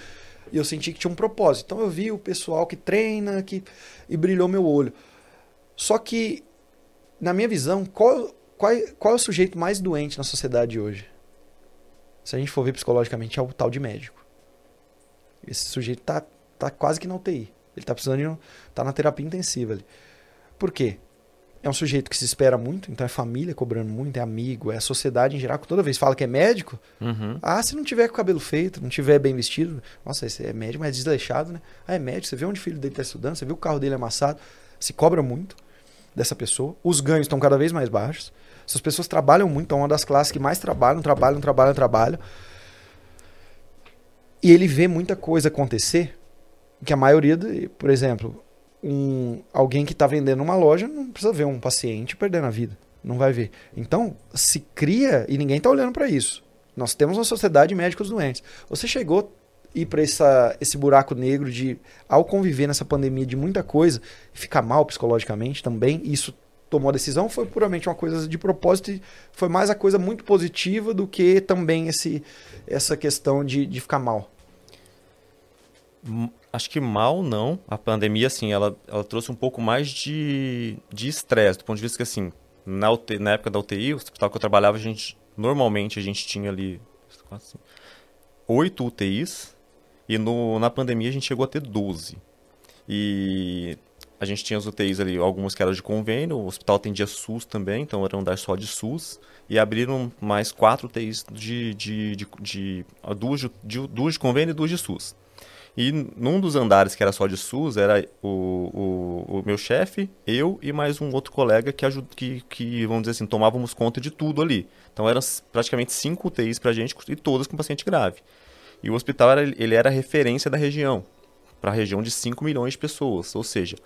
Speaker 2: E eu senti que tinha um propósito. Então eu vi o pessoal que treina, que e brilhou meu olho. Só que, na minha visão, qual, qual, qual é o sujeito mais doente na sociedade hoje? Se a gente for ver psicologicamente, é o tal de médico. Esse sujeito tá, tá quase que na UTI. Ele tá precisando de. tá na terapia intensiva ali. Por quê? É um sujeito que se espera muito, então é família cobrando muito, é amigo, é a sociedade em geral, que toda vez fala que é médico.
Speaker 1: Uhum.
Speaker 2: Ah, se não tiver com o cabelo feito, não tiver bem vestido, nossa, esse é médico, mas é desleixado, né? Ah, é médico, você vê onde o filho dele tá estudando, você viu o carro dele amassado, se cobra muito dessa pessoa. Os ganhos estão cada vez mais baixos. Essas pessoas trabalham muito, é uma das classes que mais trabalham, trabalham, trabalham, trabalham. E ele vê muita coisa acontecer que a maioria, de, por exemplo, um, alguém que está vendendo uma loja não precisa ver um paciente perdendo a vida. Não vai ver. Então, se cria, e ninguém está olhando para isso. Nós temos uma sociedade de médicos doentes. Você chegou ir para esse buraco negro de, ao conviver nessa pandemia de muita coisa, ficar mal psicologicamente também, isso tomou a decisão foi puramente uma coisa de propósito e foi mais a coisa muito positiva do que também esse, essa questão de, de ficar mal.
Speaker 1: Acho que mal não. A pandemia, assim, ela, ela trouxe um pouco mais de estresse, do ponto de vista que, assim, na, UTI, na época da UTI, o hospital que eu trabalhava, a gente, normalmente, a gente tinha ali oito UTIs e no, na pandemia a gente chegou a ter 12. E a gente tinha as UTIs ali, algumas que eram de convênio, o hospital atendia SUS também, então era um andar só de SUS. E abriram mais quatro UTIs de, de, de, de, duas, de, duas de convênio e duas de SUS. E num dos andares que era só de SUS, era o, o, o meu chefe, eu e mais um outro colega que, ajud, que, que, vamos dizer assim, tomávamos conta de tudo ali. Então eram praticamente cinco UTIs pra gente e todas com paciente grave. E o hospital era, ele era referência da região, para a região de 5 milhões de pessoas. Ou seja,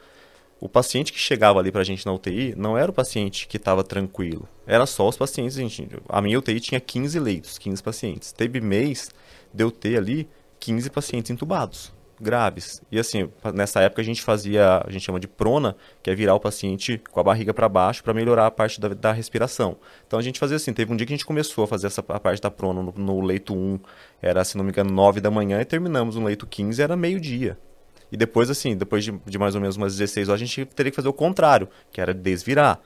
Speaker 1: o paciente que chegava ali para a gente na UTI não era o paciente que estava tranquilo, era só os pacientes. A, gente, a minha UTI tinha 15 leitos, 15 pacientes. Teve mês de eu ter ali 15 pacientes entubados graves. E assim, nessa época a gente fazia, a gente chama de prona, que é virar o paciente com a barriga para baixo para melhorar a parte da, da, respiração. Então a gente fazia assim, teve um dia que a gente começou a fazer essa a parte da prona no, no leito 1, era, se não me engano, 9 da manhã e terminamos no leito 15, era meio-dia. E depois, assim, depois de, de mais ou menos umas 16 horas, a gente teria que fazer o contrário, que era desvirar.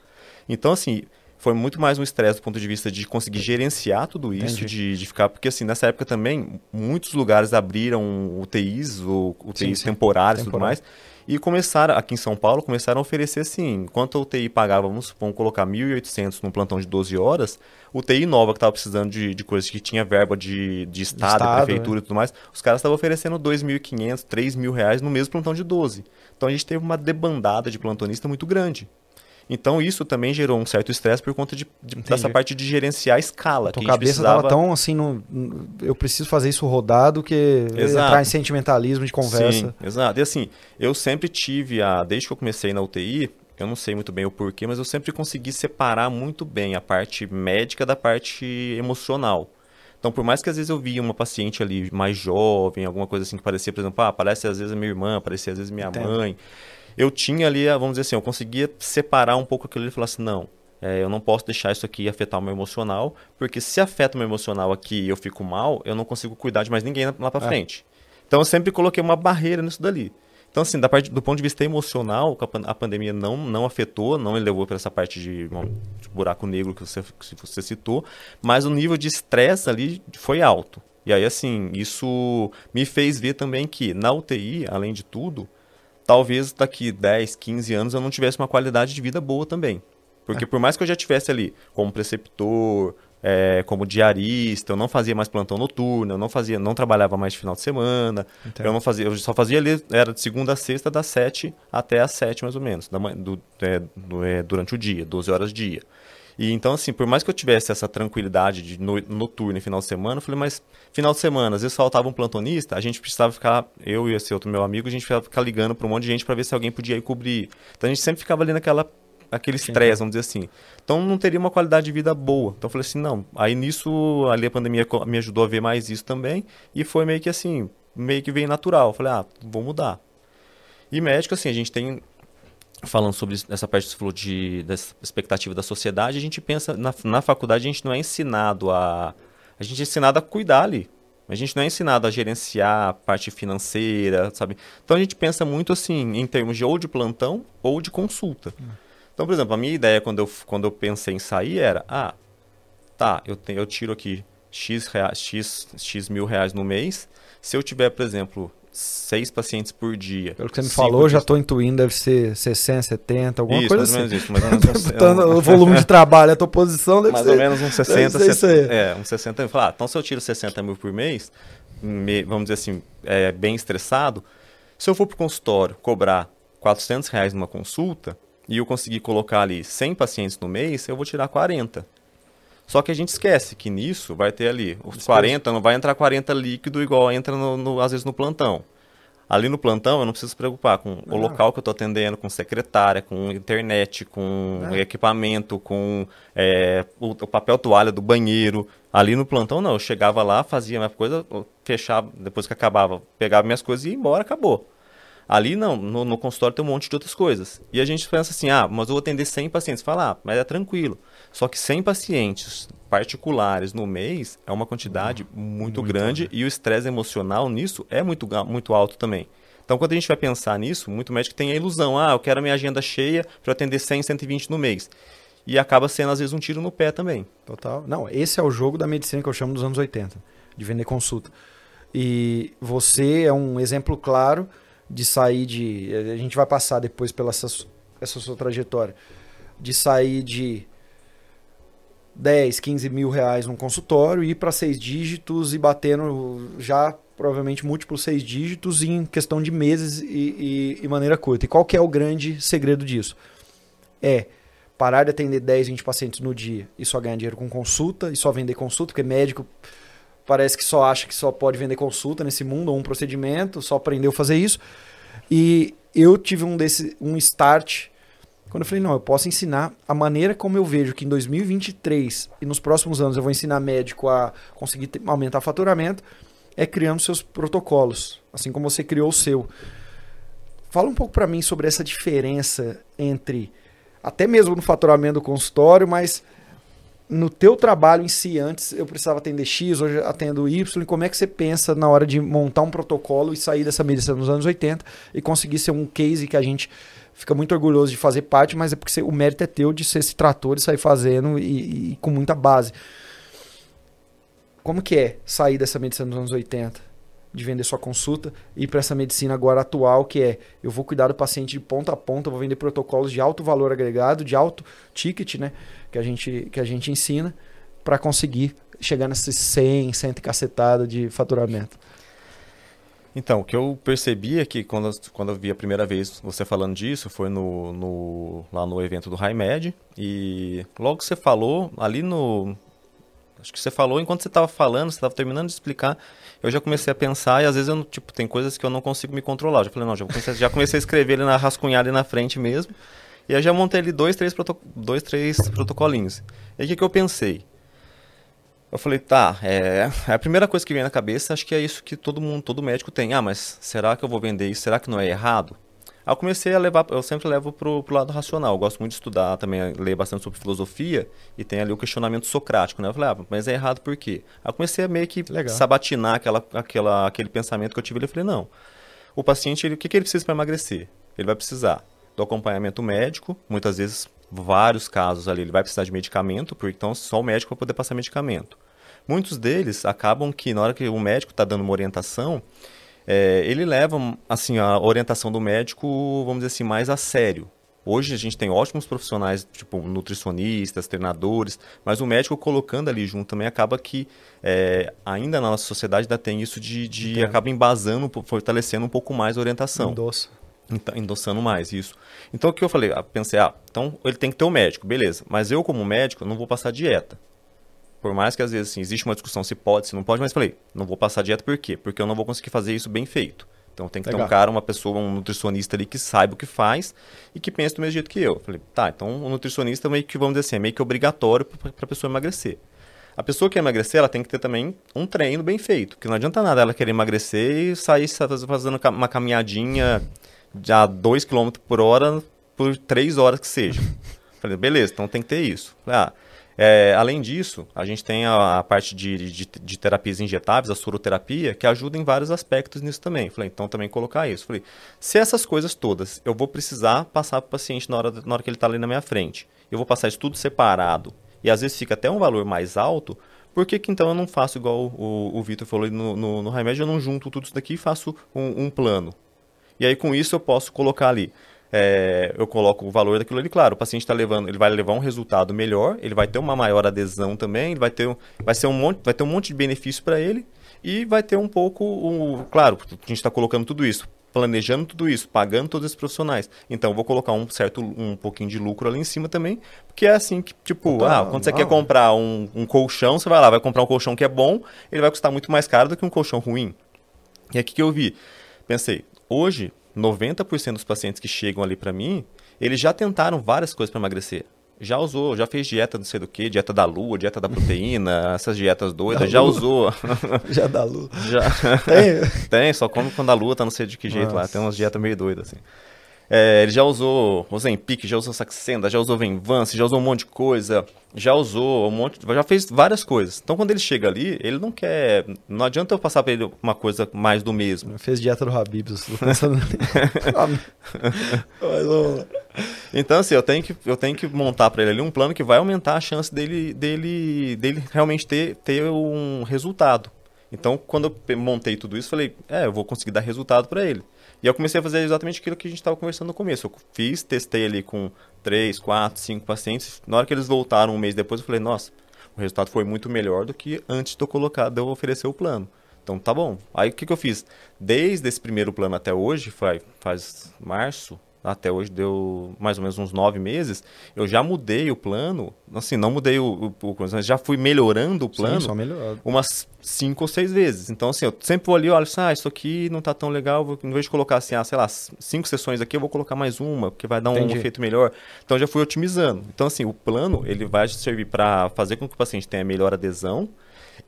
Speaker 1: Então, assim, foi muito mais um estresse do ponto de vista de conseguir gerenciar tudo isso, de, de, ficar. Porque, assim, nessa época também, muitos lugares abriram UTIs, ou UTIs sim, temporárias e tudo mais. E começaram, aqui em São Paulo, começaram a oferecer assim, enquanto a UTI pagava, vamos, vamos colocar 1.800 num plantão de 12 horas, UTI nova que estava precisando de, de coisas que tinha verba de, de estado, estado prefeitura é. e tudo mais, os caras estavam oferecendo 2.500, 3.000 reais no mesmo plantão de 12. Então a gente teve uma debandada de plantonista muito grande. Então isso também gerou um certo estresse por conta de, de dessa parte de gerenciar a escala.
Speaker 2: Tua que a cabeça estava precisava... tão assim, no, eu preciso fazer isso rodado que exato. entrar em sentimentalismo de conversa.
Speaker 1: Sim, exato. E assim, eu sempre tive a, desde que eu comecei na UTI, eu não sei muito bem o porquê, mas eu sempre consegui separar muito bem a parte médica da parte emocional. Então, por mais que às vezes eu via uma paciente ali mais jovem, alguma coisa assim que parecia, por exemplo, ah, parece às vezes a minha irmã, parecia às vezes minha Entendo. mãe eu tinha ali, vamos dizer assim, eu conseguia separar um pouco aquilo e falar assim, não, é, eu não posso deixar isso aqui afetar o meu emocional, porque se afeta o meu emocional aqui e eu fico mal, eu não consigo cuidar de mais ninguém lá para é. frente. Então eu sempre coloquei uma barreira nisso dali. Então, assim, da parte, do ponto de vista emocional, a pandemia não, não afetou, não levou para essa parte de, de, buraco negro que você, que você citou, mas o nível de estresse ali foi alto. E aí, assim, isso me fez ver também que na UTI, além de tudo, talvez daqui 10, 15 anos eu não tivesse uma qualidade de vida boa também. Porque é. por mais que eu já tivesse ali como preceptor, é, como diarista, eu não fazia mais plantão noturno, eu não fazia, não trabalhava mais de final de semana, eu não fazia, eu só fazia ali, era de segunda a sexta, das sete até as sete mais ou menos, da, do, é, do, é, durante o dia, 12 horas dia. E então, assim, por mais que eu tivesse essa tranquilidade de no, noturno e final de semana, eu falei, mas final de semana, às vezes faltava um plantonista, a gente precisava ficar, eu e esse outro meu amigo, a gente precisava ficar ligando para um monte de gente para ver se alguém podia ir cobrir. Então a gente sempre ficava ali naquela aquele estresse, vamos dizer assim. Então não teria uma qualidade de vida boa. Então eu falei assim, não. Aí nisso, ali a pandemia me ajudou a ver mais isso também. E foi meio que assim, meio que veio natural. Eu falei, ah, vou mudar. E médico, assim, a gente tem falando sobre essa parte que você falou de, expectativa da sociedade, a gente pensa, na, na faculdade a gente não é ensinado a... A gente é ensinado a cuidar ali. A gente não é ensinado a gerenciar a parte financeira, sabe? Então a gente pensa muito assim, em termos de ou de plantão ou de consulta. Então, por exemplo, a minha ideia quando eu, quando eu pensei em sair era, ah, tá, eu, tenho, eu tiro aqui X, reais, X, X mil reais no mês. Se eu tiver, por exemplo, seis pacientes por dia.
Speaker 2: Pelo que você me falou, já estou intuindo, deve ser 60, 70, alguma
Speaker 1: isso,
Speaker 2: coisa
Speaker 1: mais
Speaker 2: assim.
Speaker 1: Ou menos isso, mais ou menos
Speaker 2: um, o volume de trabalho, a tua posição deve
Speaker 1: mais
Speaker 2: ser...
Speaker 1: Mais ou menos uns 60, 70, é, uns 60 mil. Ah, então se eu tiro 60 mil por mês, me, vamos dizer assim, é, bem estressado, se eu for para o consultório cobrar 400 reais numa consulta, e eu conseguir colocar ali 100 pacientes no mês, eu vou tirar 40. Só que a gente esquece que nisso vai ter ali os 40, não vai entrar 40 líquido igual entra no, no, às vezes no plantão. Ali no plantão eu não preciso se preocupar com não. o local que eu estou atendendo, com secretária, com internet, com não. equipamento, com é, o, o, papel toalha do banheiro. Ali no plantão não, eu chegava lá, fazia minha coisa, fechava, depois que acabava, pegava minhas coisas e ia embora, acabou. Ali não, no, no, consultório tem um monte de outras coisas. E a gente pensa assim, ah, mas eu vou atender 100 pacientes. Fala, ah, mas é tranquilo. Só que 100 pacientes particulares no mês é uma quantidade uhum. muito, muito, grande e o estresse emocional nisso é muito, muito alto também. Então, quando a gente vai pensar nisso, muito médico tem a ilusão, ah, eu quero a minha agenda cheia para atender 100, 120 no mês. E acaba sendo, às vezes, um tiro no pé também.
Speaker 2: Total. Não, esse é o jogo da medicina que eu chamo dos anos 80, de vender consulta. E você é um exemplo claro de sair de. A gente vai passar depois pela essa, essa sua trajetória. De sair de 10, 15 mil reais num consultório, ir para seis dígitos e batendo já provavelmente múltiplos seis dígitos em questão de meses e, e, e, maneira curta. E qual que é o grande segredo disso? É parar de atender 10, 20 pacientes no dia e só ganhar dinheiro com consulta e só vender consulta, porque médico parece que só acha que só pode vender consulta nesse mundo ou um procedimento, só aprendeu a fazer isso. E eu tive um desse um start quando eu falei, não, eu posso ensinar a maneira como eu vejo que em 2023 e nos próximos anos eu vou ensinar médico a conseguir aumentar faturamento, é criando seus protocolos, assim como você criou o seu. Fala um pouco para mim sobre essa diferença entre até mesmo no faturamento do consultório, mas no teu trabalho em si, antes eu precisava atender X, hoje atendo Y, como é que você pensa na hora de montar um protocolo e sair dessa medicina nos anos 80 e conseguir ser um case que a gente fica muito orgulhoso de fazer parte, mas é porque o mérito é teu de ser esse trator e sair fazendo e, e com muita base. Como que é sair dessa medicina dos anos 80? De vender sua consulta e para essa medicina agora atual, que é eu vou cuidar do paciente de ponta a ponta, vou vender protocolos de alto valor agregado, de alto ticket, né? que a gente, que a gente ensina para conseguir chegar nesses 100, 100 cacetado de faturamento?
Speaker 1: Então, o que eu percebi é que quando, quando eu vi a primeira vez você falando disso, foi no, no, lá no evento do HiMed. E logo você falou, ali no. Acho que você falou enquanto você estava falando, você estava terminando de explicar, eu já comecei a pensar e às vezes eu, tipo, tem coisas que eu não consigo me controlar. Eu já falei, não, já comecei, já comecei a escrever ali na rascunhar ali na frente mesmo. E aí já montei ali dois, três, proto... dois, três protocolinhos. E o que, que eu pensei? Eu falei, tá, é... a primeira coisa que vem na cabeça, acho que é isso que todo mundo, todo médico tem. Ah, mas será que eu vou vender isso? Será que não é errado? Aí eu comecei a levar, eu sempre levo pro, pro lado racional. Eu gosto muito de estudar também, ler bastante sobre filosofia e tem ali o questionamento socrático, né? Eu falei, ah, mas é errado por quê? Aí eu comecei a meio que Legal. sabatinar aquela, aquela, aquele pensamento que eu tive. Eu falei, não, o paciente, ele, o que, que ele precisa para emagrecer? Ele vai precisar do acompanhamento médico, muitas vezes vários casos ali ele vai precisar de medicamento, porque então só o médico vai poder passar medicamento. Muitos deles acabam que na hora que o médico está dando uma orientação, é, ele leva assim a orientação do médico, vamos dizer assim, mais a sério. Hoje a gente tem ótimos profissionais, tipo nutricionistas, treinadores, mas o médico colocando ali junto também acaba que é, ainda na nossa sociedade ainda tem isso de, de acaba embasando, fortalecendo um pouco mais a orientação.
Speaker 2: Endossa.
Speaker 1: Então, endossando mais isso. Então o que eu falei? Ah, pensei, ah, então ele tem que ter um médico, beleza. Mas eu, como médico, não vou passar dieta. Por mais que às vezes assim, existe uma discussão se pode, se não pode, mas falei, não vou passar dieta por quê? Porque eu não vou conseguir fazer isso bem feito. Então tem que Legal. ter um cara, uma pessoa, um nutricionista ali que saiba o que faz e que pense do mesmo jeito que eu. Falei, tá, então o um nutricionista meio que, vamos dizer assim, é meio que obrigatório para a pessoa emagrecer. A pessoa que quer emagrecer, ela tem que ter também um treino bem feito, que não adianta nada ela querer emagrecer e sair fazendo uma caminhadinha a 2 km por hora por 3 horas que seja. Falei, beleza, então tem que ter isso. Falei, ah, é, além disso, a gente tem a, a parte de, de, de, terapias injetáveis, a soroterapia, que ajuda em vários aspectos nisso também. Falei, então também colocar isso. Falei, se essas coisas todas eu vou precisar passar para o paciente na hora, na hora que ele está ali na minha frente, eu vou passar isso tudo separado, e às vezes fica até um valor mais alto, por que, que então eu não faço igual o, o Vitor falou no, no, no, remédio, eu não junto tudo isso daqui e faço um, um plano? E aí com isso eu posso colocar ali é, eu coloco o valor daquilo ali, claro, o paciente está levando, ele vai levar um resultado melhor, ele vai ter uma maior adesão também, ele vai ter, vai ser um monte, vai ter um monte de benefício para ele e vai ter um pouco, um, claro, a gente está colocando tudo isso, planejando tudo isso, pagando todos esses profissionais. Então, eu vou colocar um certo, um pouquinho de lucro ali em cima também, porque é assim que, tipo, ah, quando você quer comprar um, um colchão, você vai lá, vai comprar um colchão que é bom, ele vai custar muito mais caro do que um colchão ruim. E aqui que eu vi, pensei, hoje 90% dos pacientes que chegam ali para mim, eles já tentaram várias coisas para emagrecer. Já usou, já fez dieta não sei do que, dieta da lua, dieta da proteína, essas dietas doidas, já usou.
Speaker 2: já da lua.
Speaker 1: Já. Tem? Tem, só come quando a lua tá não sei de que jeito Nossa. lá. Tem umas dietas meio doidas assim. É, ele já usou Ozempic, já usou Saxenda, já usou Venvance, já usou um monte de coisa, já usou um monte, já fez várias coisas. Então quando ele chega ali, ele não quer, não adianta eu passar para ele uma coisa mais do mesmo.
Speaker 2: Fez dieta do Habib, estou pensando.
Speaker 1: então assim, eu tenho que eu tenho que montar para ele ali um plano que vai aumentar a chance dele dele dele realmente ter ter um resultado. Então, quando eu montei tudo isso, falei, é, eu vou conseguir dar resultado para ele. E eu comecei a fazer exatamente aquilo que a gente estava conversando no começo. Eu fiz, testei ali com 3, 4, 5 pacientes. Na hora que eles voltaram um mês depois, eu falei, nossa, o resultado foi muito melhor do que antes de eu colocar, de eu oferecer o plano. Então tá bom. Aí o que, que eu fiz? Desde esse primeiro plano até hoje, faz, faz março, até hoje deu mais ou menos uns nove meses, eu já mudei o plano, assim, não mudei o, o, o mas já fui melhorando o plano
Speaker 2: Sim,
Speaker 1: umas cinco ou seis vezes. Então, assim, eu sempre vou ali, olha, assim, ah, isso aqui não tá tão legal, vou, em vez de colocar assim, ah, sei lá, cinco sessões aqui, eu vou colocar mais uma, porque vai dar um Entendi. efeito melhor. Então, já fui otimizando. Então, assim, o plano, ele vai servir para fazer com que o paciente tenha melhor adesão,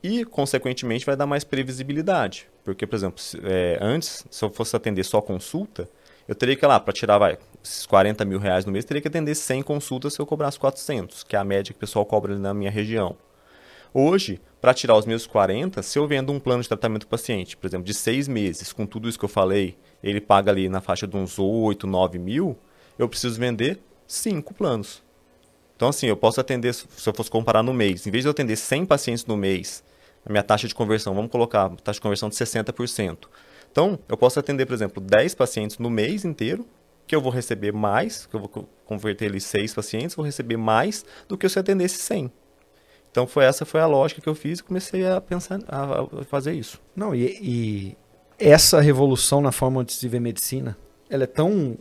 Speaker 1: e, consequentemente, vai dar mais previsibilidade. Porque, por exemplo, é, antes, se eu fosse atender só consulta, eu teria que, lá, para tirar, vai, esses 40 mil reais no mês, teria que atender 100 consultas se eu cobrasse 400, que é a média que o pessoal cobra ali na minha região. Hoje, para tirar os meus 40, se eu vendo um plano de tratamento do paciente, por exemplo, de seis meses, com tudo isso que eu falei, ele paga ali na faixa de uns 8, 9 mil, eu preciso vender cinco planos. Então, assim, eu posso atender, se eu fosse comparar no mês, em vez de eu atender 100 pacientes no mês, a minha taxa de conversão, vamos colocar taxa de conversão de 60%. Então, eu posso atender, por exemplo, 10 pacientes no mês inteiro, que eu vou receber mais, que eu vou converter ali 6 pacientes, vou receber mais do que se eu atendesse 100. Então, foi essa foi a lógica que eu fiz e comecei a pensar, a fazer isso.
Speaker 2: Não, e, e essa revolução na forma de se ver medicina, ela é tão...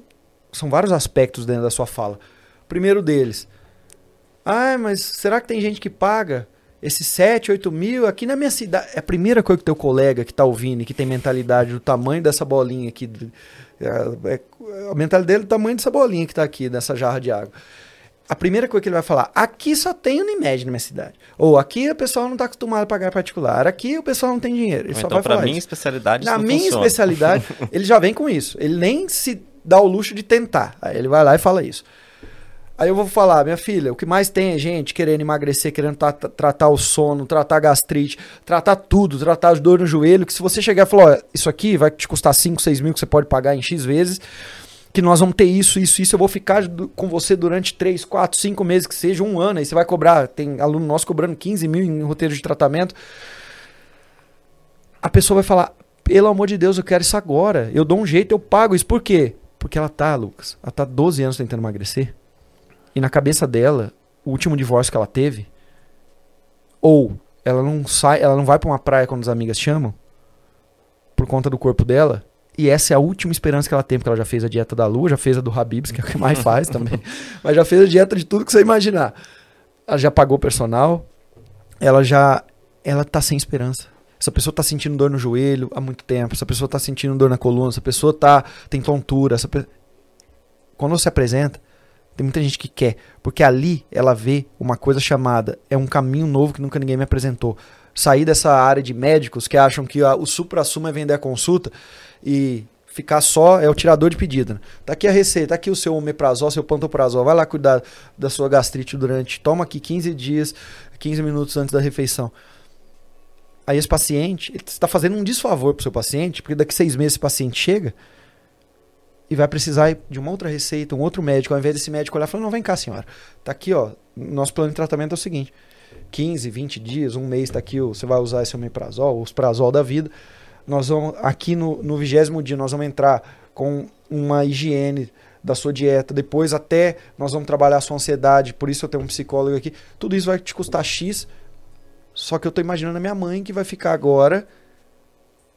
Speaker 2: São vários aspectos dentro da sua fala. Primeiro deles, ah, mas será que tem gente que paga esses 7, 8 mil, aqui na minha cidade. É a primeira coisa que teu colega que tá ouvindo e que tem mentalidade do tamanho dessa bolinha aqui. É, é, a mentalidade dele é do tamanho dessa bolinha que tá aqui, nessa jarra de água. A primeira coisa que ele vai falar, aqui só tem Unimed na minha cidade. Ou aqui o pessoal não está acostumado a pagar particular. Aqui o pessoal não tem dinheiro. Ele
Speaker 1: então,
Speaker 2: só vai falar
Speaker 1: minha especialidade,
Speaker 2: Na minha funciona. especialidade, ele já vem com isso. Ele nem se dá o luxo de tentar. Aí ele vai lá e fala isso. Aí eu vou falar, minha filha, o que mais tem é gente querendo emagrecer, querendo tra tratar o sono, tratar a gastrite, tratar tudo, tratar as dores no joelho, que se você chegar e falar, ó, isso aqui vai te custar 5, 6 mil que você pode pagar em X vezes, que nós vamos ter isso, isso, isso, eu vou ficar com você durante 3, 4, 5 meses, que seja um ano, aí você vai cobrar, tem aluno nosso cobrando 15 mil em roteiro de tratamento. A pessoa vai falar, pelo amor de Deus, eu quero isso agora, eu dou um jeito, eu pago isso, por quê? Porque ela tá, Lucas, ela tá 12 anos tentando emagrecer. E na cabeça dela, o último divórcio que ela teve, ou ela não sai, ela não vai para uma praia quando as amigas chamam, por conta do corpo dela, e essa é a última esperança que ela tem, porque ela já fez a dieta da lua, já fez a do Habibs, que é o que mais faz também, mas já fez a dieta de tudo que você imaginar. Ela já pagou personal, ela já ela tá sem esperança. Essa pessoa tá sentindo dor no joelho há muito tempo, essa pessoa tá sentindo dor na coluna, essa pessoa tá tem tontura, essa pe... quando você apresenta, tem muita gente que quer, porque ali ela vê uma coisa chamada é um caminho novo que nunca ninguém me apresentou. Sair dessa área de médicos que acham que o supra-sumo é vender a consulta e ficar só é o tirador de pedido. Né? Tá aqui a receita, tá aqui o seu omeprazol, seu pantoprazol. Vai lá cuidar da sua gastrite durante. Toma aqui 15 dias, 15 minutos antes da refeição. Aí esse paciente, ele está fazendo um desfavor pro seu paciente, porque daqui seis meses esse paciente chega e vai precisar de uma outra receita, um outro médico, ao invés desse médico olhar e falar, não, vem cá, senhora. Tá aqui, ó, nosso plano de tratamento é o seguinte, 15, 20 dias, um mês, tá aqui, você vai usar esse omeprazol, os prazol da vida. Nós vamos, aqui no, no vigésimo dia, nós vamos entrar com uma higiene da sua dieta, depois até nós vamos trabalhar a sua ansiedade, por isso eu tenho um psicólogo aqui. Tudo isso vai te custar X, só que eu tô imaginando a minha mãe que vai ficar agora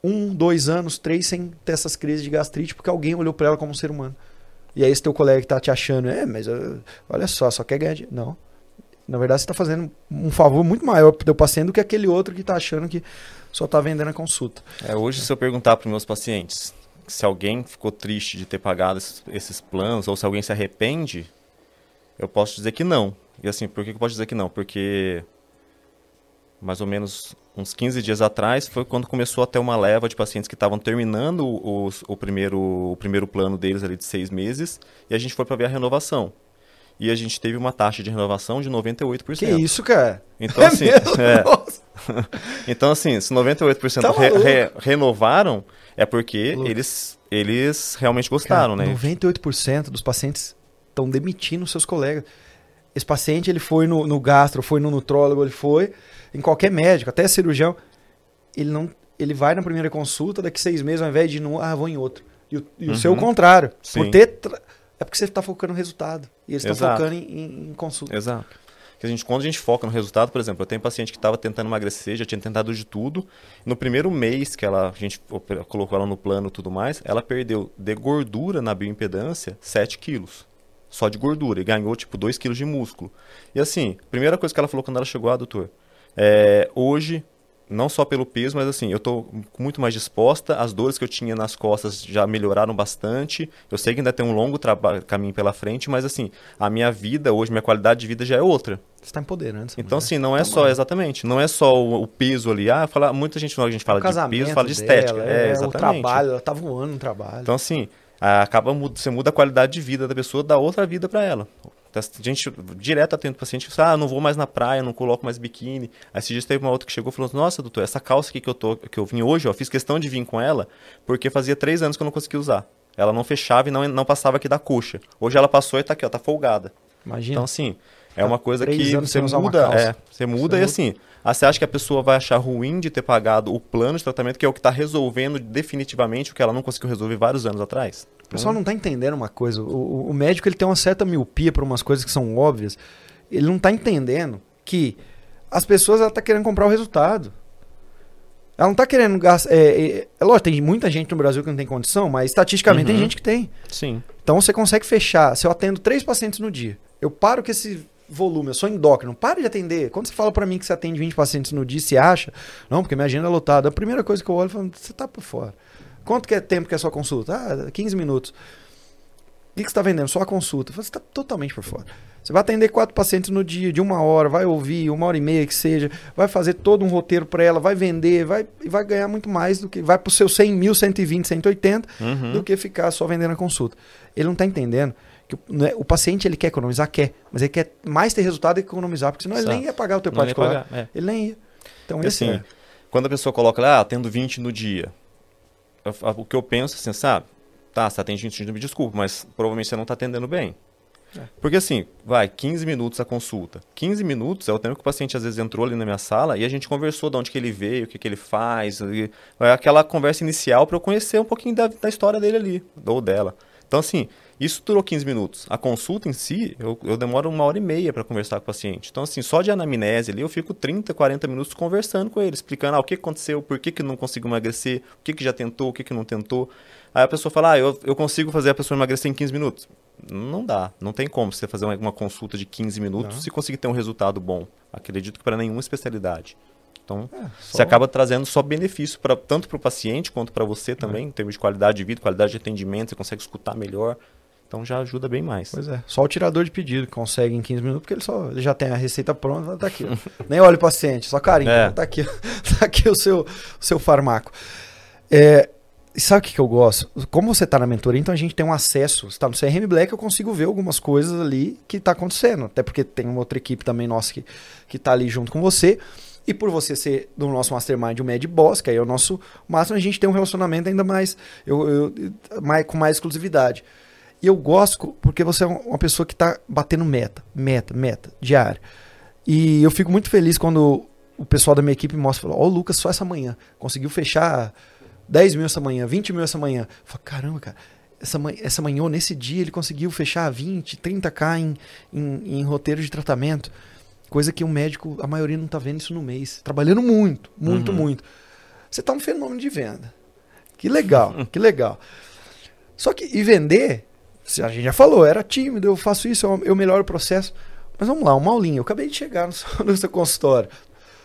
Speaker 2: um, dois anos, três sem ter essas crises de gastrite porque alguém olhou para ela como um ser humano. E aí esse teu colega que tá te achando, é, mas uh, olha só, só quer ganhar dinheiro. Não. Na verdade, você está fazendo um favor muito maior pro teu paciente do que aquele outro que está achando que só está vendendo a consulta.
Speaker 1: É, hoje, se eu perguntar para meus pacientes se alguém ficou triste de ter pagado esses, planos ou se alguém se arrepende, eu posso dizer que não. E assim, por que eu posso dizer que não? Porque mais ou menos uns 15 dias atrás, foi quando começou a ter uma leva de pacientes que estavam terminando o, o, primeiro, o primeiro plano deles ali de seis meses, e a gente foi para ver a renovação. E a gente teve uma taxa de renovação de 98%.
Speaker 2: Que isso, cara?
Speaker 1: Então, é assim, é. então, assim, se 98% tá re, re, renovaram, é porque eles, eles realmente gostaram, cara,
Speaker 2: né? 98% dos pacientes estão demitindo seus colegas. Esse paciente, ele foi no, no gastro, foi no nutrólogo, ele foi em qualquer médico, até cirurgião, ele não, ele vai na primeira consulta, daqui seis meses, ao invés de ir no, ah, vou em outro. E o, e uhum. o seu contrário. Sim. Por ter, é porque você está focando no resultado. E eles estão focando em, em, em, consulta.
Speaker 1: Exato. Que a gente, quando a gente foca no resultado, por exemplo, eu tenho um paciente que estava tentando emagrecer, já tinha tentado de tudo. No primeiro mês que ela, a gente colocou ela no plano e tudo mais, ela perdeu de gordura na bioimpedância 7 quilos só de gordura e ganhou tipo 2 quilos de músculo. E assim, primeira coisa que ela falou quando ela chegou, ah, doutor, é, hoje, não só pelo peso, mas assim, eu estou muito mais disposta, as dores que eu tinha nas costas já melhoraram bastante, eu sei que ainda tem um longo caminho pela frente, mas assim, a minha vida hoje, minha qualidade de vida já é outra.
Speaker 2: Você está empoderando.
Speaker 1: Então, assim, não é tá só, exatamente, não é só o, o, peso ali. Ah, fala, muita gente, a gente fala de peso, fala de estética. Dela, é, é, exatamente. O
Speaker 2: trabalho, ela tá voando no trabalho.
Speaker 1: Então, assim, acaba você muda a qualidade de vida da pessoa, dá outra vida para ela. A gente direto atende paciente que fala, ah, não vou mais na praia, não coloco mais biquíni. Aí esse dia teve uma outra que chegou e falou, nossa, doutor, essa calça aqui que eu, tô, que eu vim hoje, ó, fiz questão de vir com ela, porque fazia três anos que eu não conseguia usar. Ela não fechava e não, não passava aqui da coxa. Hoje ela passou e tá aqui, ó, tá folgada.
Speaker 2: Imagina.
Speaker 1: Então, assim, é uma coisa que você muda, é, você muda você e assim, ah, você acha que a pessoa vai achar ruim de ter pagado o plano de tratamento, que é o que está resolvendo definitivamente o que ela não conseguiu resolver vários anos atrás?
Speaker 2: O pessoal não está entendendo uma coisa. O, o, médico ele tem uma certa miopia para umas coisas que são óbvias. Ele não está entendendo que as pessoas estão tá querendo comprar o resultado. Ela não está querendo gastar. É, é, é, lógico, tem muita gente no Brasil que não tem condição, mas estatisticamente uhum. tem gente que tem.
Speaker 1: Sim.
Speaker 2: Então você consegue fechar. Se eu atendo três pacientes no dia, eu paro com esse volume, eu sou endócrino, pare de atender. Quando você fala para mim que você atende 20 pacientes no dia, você acha? Não, porque minha agenda é lotada. A primeira coisa que eu olho, eu falo, você tá por fora. Quanto que é tempo que é a sua consulta? Ah, 15 minutos. O que, que você está vendendo? Só a consulta. Você está totalmente por fora. Você vai atender quatro pacientes no dia, de uma hora, vai ouvir, uma hora e meia que seja, vai fazer todo um roteiro para ela, vai vender, vai, e vai ganhar muito mais do que. Vai para o seu 100 mil, 120, 180, uhum. do que ficar só vendendo a consulta. Ele não está entendendo que né, o paciente ele quer economizar, quer, mas ele quer mais ter resultado do que economizar, porque senão Exato. ele nem ia pagar o teu particular. Pagar, é. Ele nem ia. Então,
Speaker 1: porque, assim, é. quando a pessoa coloca lá, ah, tendo 20 no dia, o que eu penso assim, sabe? Tá, você atende 20 no dia, me desculpa, mas provavelmente você não está atendendo bem. É. Porque assim, vai, 15 minutos a consulta. 15 minutos é o tempo que o paciente às vezes entrou ali na minha sala e a gente conversou de onde que ele veio, o que, que ele faz. É aquela conversa inicial para eu conhecer um pouquinho da, da história dele ali, ou dela. Então, assim, isso durou 15 minutos. A consulta em si, eu, eu demoro uma hora e meia para conversar com o paciente. Então, assim, só de anamnese ali, eu fico 30, 40 minutos conversando com ele, explicando ah, o que aconteceu, por que, que não conseguiu emagrecer, o que, que já tentou, o que, que não tentou. Aí a pessoa fala, ah, eu, eu consigo fazer a pessoa emagrecer em 15 minutos. Não dá, não tem como você fazer uma, uma consulta de 15 minutos e conseguir ter um resultado bom. Acredito que para nenhuma especialidade. Então, é, só... você acaba trazendo só benefício pra, tanto para o paciente quanto para você também, é. em termos de qualidade de vida, qualidade de atendimento, você consegue escutar melhor. Então já ajuda bem mais.
Speaker 2: Pois é. Só o tirador de pedido consegue em 15 minutos, porque ele só ele já tem a receita pronta, tá aqui. Nem olha o paciente, só carinho. É. Tá aqui, tá aqui o seu, o seu farmaco. É, e sabe o que, que eu gosto? Como você está na mentoria, então a gente tem um acesso. está no CRM Black, eu consigo ver algumas coisas ali que está acontecendo. Até porque tem uma outra equipe também nossa que, que tá ali junto com você. E por você ser do nosso mastermind, o Mad Boss, que aí é o nosso máximo, a gente tem um relacionamento ainda mais, eu, eu, mais com mais exclusividade. E eu gosto porque você é uma pessoa que está batendo meta, meta, meta, diária. E eu fico muito feliz quando o pessoal da minha equipe mostra, ó, oh, o Lucas só essa manhã conseguiu fechar 10 mil essa manhã, 20 mil essa manhã. Eu falo, caramba, cara, essa, manhã, essa manhã ou nesse dia ele conseguiu fechar 20, 30k em, em, em roteiro de tratamento. Coisa que o médico, a maioria não está vendo isso no mês. Trabalhando muito, muito, uhum. muito. Você está um fenômeno de venda. Que legal, que legal. Só que, e vender a gente já falou, era tímido, eu faço isso, eu melhoro o processo. Mas vamos lá, uma aulinha. Eu acabei de chegar no seu, no seu consultório.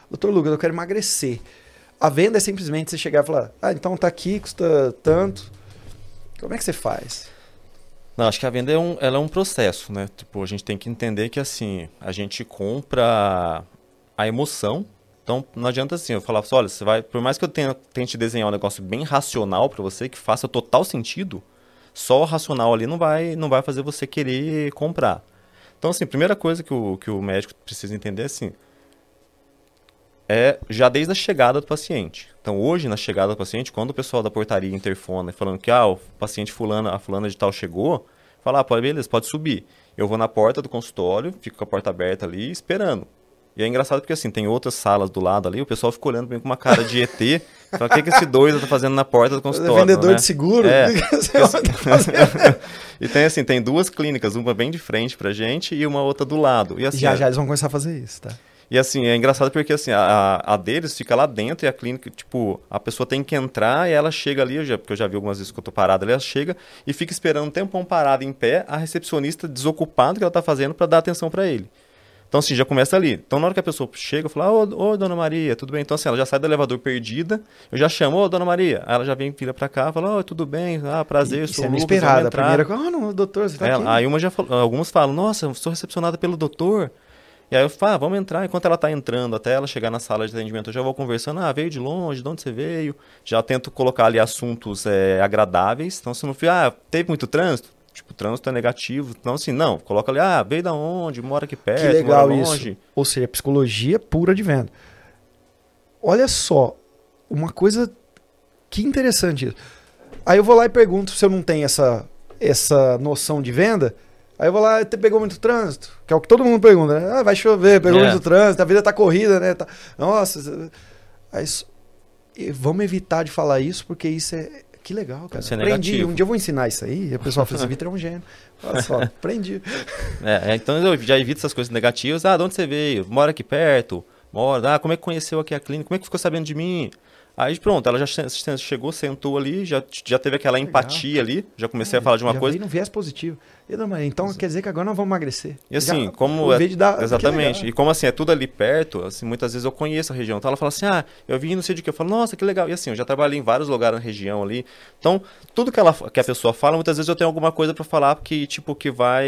Speaker 2: Doutor Lucas, eu quero emagrecer. A venda é simplesmente você chegar e falar, ah, então tá aqui, custa tanto. Como é que você faz?
Speaker 1: Não, acho que a venda é um, ela é um processo, né? Tipo, a gente tem que entender que assim, a gente compra a emoção. Então, não adianta assim, eu falar assim, olha, você vai, por mais que eu tenha, tente desenhar um negócio bem racional para você, que faça total sentido, só o racional ali não vai, não vai fazer você querer comprar. Então, assim, a primeira coisa que o, que o médico precisa entender é assim, é já desde a chegada do paciente. Então, hoje, na chegada do paciente, quando o pessoal da portaria interfona falando que ah, o paciente fulano, a fulana de tal chegou, fala, ah, beleza, pode subir. Eu vou na porta do consultório, fico com a porta aberta ali, esperando. E é engraçado porque, assim, tem outras salas do lado ali, o pessoal fica olhando bem com uma cara de ET. Fala, o que, que esse doido tá fazendo na porta do consultório? É
Speaker 2: vendedor
Speaker 1: né?
Speaker 2: de seguro?
Speaker 1: É. e tem, assim, tem duas clínicas, uma bem de frente pra gente e uma outra do lado. E, assim,
Speaker 2: já, já eles vão começar a fazer isso, tá?
Speaker 1: E assim, é engraçado porque assim, a, a deles fica lá dentro e a clínica, tipo, a pessoa tem que entrar e ela chega ali, eu já, porque eu já vi algumas vezes que eu tô parado ali, ela chega e fica esperando um tempão parado em pé, a recepcionista desocupado que ela tá fazendo para dar atenção para ele. Então, assim, já começa ali. Então, na hora que a pessoa chega, eu falo, ô, ô, dona Maria, tudo bem? Então, assim, ela já sai do elevador perdida, eu já chamo, ô, dona Maria. Aí ela já vem, vira pra cá, fala, ô, tudo bem, ah, prazer,
Speaker 2: sou é Lucas, esperada. A primeira ah, não, doutor, você tá
Speaker 1: é,
Speaker 2: aqui.
Speaker 1: Aí uma já alguns falam, nossa, sou recepcionada pelo doutor. E aí eu falo, ah, vamos entrar. Enquanto ela tá entrando, até ela chegar na sala de atendimento, eu já vou conversando, ah, veio de longe, de onde você veio? Já tento colocar ali assuntos é, agradáveis. Então, se não for, ah, teve muito trânsito? Tipo, o trânsito é negativo. Então, assim, não, coloca ali, ah, veio da onde, mora aqui perto, que legal mora longe. Isso.
Speaker 2: Ou seja, psicologia pura de venda. Olha só, uma coisa que interessante isso. Aí eu vou lá e pergunto se eu não tenho essa, essa noção de venda. Aí eu vou lá, te pegou muito trânsito? Que é o que todo mundo pergunta, né? Ah, vai chover, pegou é. muito trânsito, a vida tá corrida, né? Tá... Nossa. Aí, vamos evitar de falar isso, porque isso é, que legal, cara. Isso é aprendi. Um dia eu vou ensinar isso aí. E o pessoal fala assim, Vitor é um gênio. Olha só, aprendi.
Speaker 1: É, é, então eu já evito essas coisas negativas. Ah, de onde você veio? Mora aqui perto? Mora. Ah, como é que conheceu aqui a clínica? Como é que ficou sabendo de mim? Aí pronto, ela já chegou, sentou ali, já, já teve aquela Legal. empatia ali, já comecei é, a falar de uma
Speaker 2: já
Speaker 1: coisa.
Speaker 2: Já um viés positivo. Então quer dizer que agora nós vamos emagrecer.
Speaker 1: E assim, já, como. É, dar, exatamente. E como assim, é tudo ali perto, assim, muitas vezes eu conheço a região. Então ela fala assim, ah, eu vim não sei de que. Eu falo, nossa, que legal. E assim, eu já trabalhei em vários lugares na região ali. Então, tudo que, ela, que a pessoa fala, muitas vezes eu tenho alguma coisa para falar que, tipo, que vai.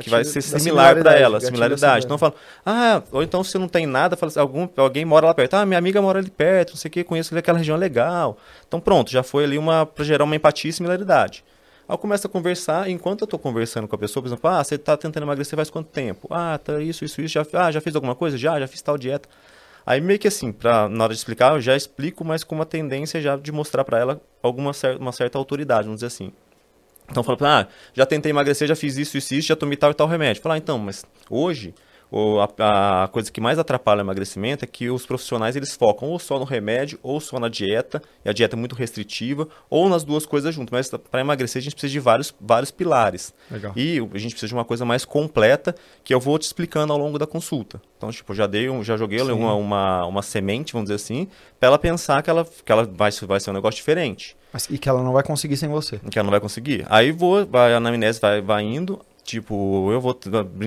Speaker 1: que vai ser similar para ela, similaridade. Então eu falo, ah, ou então se não tem nada, fala assim, algum, alguém mora lá perto. Ah, minha amiga mora ali perto, não sei o que, conheço aquela região legal legal. Então pronto, já foi ali uma para gerar uma empatia e similaridade. Aí eu começo a conversar, enquanto eu estou conversando com a pessoa, por exemplo, ah, você está tentando emagrecer faz quanto tempo? Ah, tá isso, isso, isso, já, ah, já fez alguma coisa? Já, já fiz tal dieta. Aí meio que assim, pra, na hora de explicar, eu já explico, mas com uma tendência já de mostrar para ela alguma cer uma certa autoridade, vamos dizer assim. Então falo, ah, já tentei emagrecer, já fiz isso, isso, isso, já tomei tal e tal remédio. Falar, ah, então, mas hoje o, a, a, coisa que mais atrapalha o emagrecimento é que os profissionais eles focam ou só no remédio ou só na dieta, e a dieta é muito restritiva, ou nas duas coisas juntas. Mas para emagrecer a gente precisa de vários, vários pilares. Legal. E a gente precisa de uma coisa mais completa que eu vou te explicando ao longo da consulta. Então, tipo, já dei, um, já joguei uma, uma, uma, semente, vamos dizer assim, para ela pensar que ela, que ela vai, vai ser um negócio diferente.
Speaker 2: Mas, e que ela não vai conseguir sem você.
Speaker 1: Que ela não vai conseguir. Aí vou, vai, a anamnese vai, vai indo, Tipo, eu vou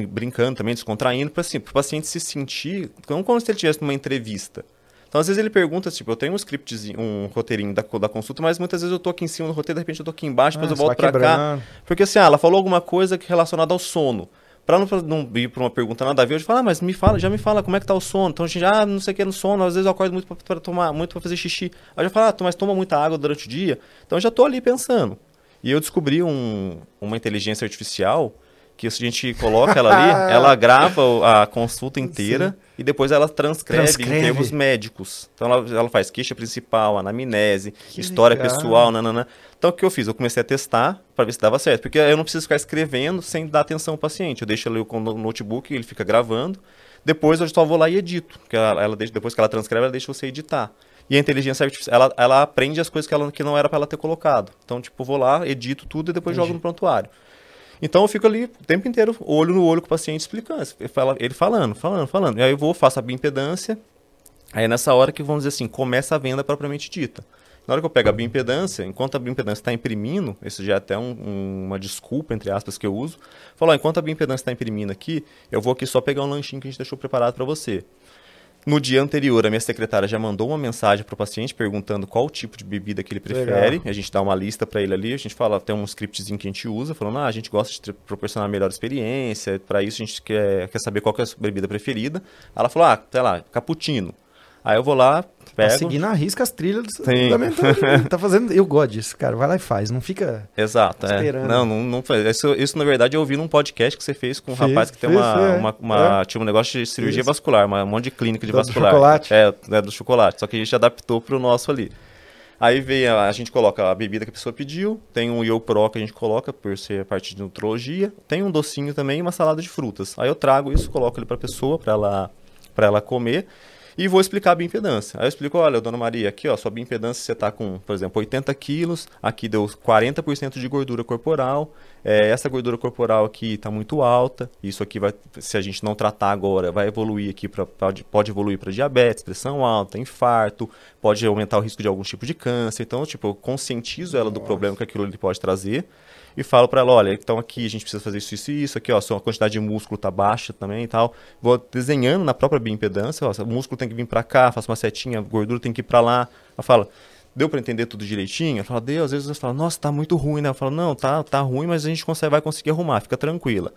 Speaker 1: brincando também, descontraindo, para assim, o paciente se sentir como, como se ele estivesse numa entrevista. Então, às vezes ele pergunta, tipo, eu tenho um scriptzinho, um roteirinho da, da consulta, mas muitas vezes eu tô aqui em cima do roteiro, de repente eu tô aqui embaixo, depois ah, eu volto para cá. Porque assim, ah, ela falou alguma coisa relacionada ao sono. Para não, não ir para uma pergunta nada a ver, eu falo, ah, mas me fala, já me fala como é que tá o sono. Então a gente ah, não sei o que no sono, às vezes eu acordo muito para tomar, muito para fazer xixi. Aí eu já falo, ah, mas toma muita água durante o dia. Então eu já tô ali pensando. E eu descobri um, uma inteligência artificial que se a gente coloca ela ali, ela grava a consulta inteira Sim. e depois ela transcreve, transcreve, em termos médicos. Então ela, ela faz queixa principal, anamnese, que história legal. pessoal, nanana. Então o que eu fiz? Eu comecei a testar para ver se dava certo, porque eu não preciso ficar escrevendo sem dar atenção ao paciente. Eu deixo ali o notebook, ele fica gravando. Depois eu só vou lá e edito, porque ela, ela deixa, depois que ela transcreve, ela deixa você editar. E a inteligência artificial, ela, ela aprende as coisas que, ela, que não era para ela ter colocado. Então, tipo, vou lá, edito tudo e depois Entendi. jogo no prontuário. Então eu fico ali o tempo inteiro, olho no olho com o paciente explicando, ele falando, falando, falando. E aí eu vou, faço a bioimpedância, aí é nessa hora que, vamos dizer assim, começa a venda propriamente dita. Na hora que eu pego a bioimpedância, enquanto a bioimpedância está imprimindo, isso já é até um, um, uma desculpa, entre aspas, que eu uso, falo, ó, enquanto a bioimpedância está imprimindo aqui, eu vou aqui só pegar um lanchinho que a gente deixou preparado para você. No dia anterior, a minha secretária já mandou uma mensagem para o paciente perguntando qual tipo de bebida que ele prefere. Legal. A gente dá uma lista para ele ali, a gente fala, tem um scriptzinho que a gente usa, falando, ah, a gente gosta de proporcionar a melhor experiência, para isso a gente quer, quer saber qual que é a bebida preferida. Ela falou, ah, sei lá, cappuccino. Aí eu vou lá, pego... Tá
Speaker 2: seguindo a risca as trilhas Sim. da tá fazendo... Eu gosto disso, cara. Vai lá e faz. Não fica
Speaker 1: Exato, é. esperando. É. Não, não, não faz. Isso, isso, na verdade, eu ouvi num podcast que você fez com um fez, rapaz que tem uma, é. uma, uma é. Tinha um negócio de cirurgia isso. vascular, uma, um monte de clínica de do vascular. Do chocolate. É, é, do chocolate. Só que a gente adaptou pro nosso ali. Aí vem a, a, gente coloca a bebida que a pessoa pediu, tem um Yo Pro que a gente coloca por ser a parte de nutrologia, tem um docinho também e uma salada de frutas. Aí eu trago isso, coloco ele para pessoa para ela para ela comer e vou explicar a bioimpedância. Aí eu explico, olha, dona Maria, aqui ó, sua bioimpedância você está com, por exemplo, 80 quilos, aqui deu 40% de gordura corporal, é, essa gordura corporal aqui está muito alta, isso aqui vai, se a gente não tratar agora, vai evoluir aqui, pra, pode, pode evoluir para diabetes, pressão alta, infarto, pode aumentar o risco de algum tipo de câncer. Então, tipo, eu conscientizo ela do problema que aquilo ele pode trazer e falo para ela, olha, então aqui a gente precisa fazer isso, isso e isso, aqui ó, a quantidade de músculo tá baixa também e tal. Vou desenhando na própria bioimpedância, ó, o músculo tem que vir para cá, faço uma setinha, gordura tem que ir para lá. Ela fala, deu para entender tudo direitinho? Ela fala, deu, às vezes você fala, nossa, tá muito ruim, né? Eu falo, não, tá, tá ruim, mas a gente consegue, vai conseguir arrumar, fica tranquila.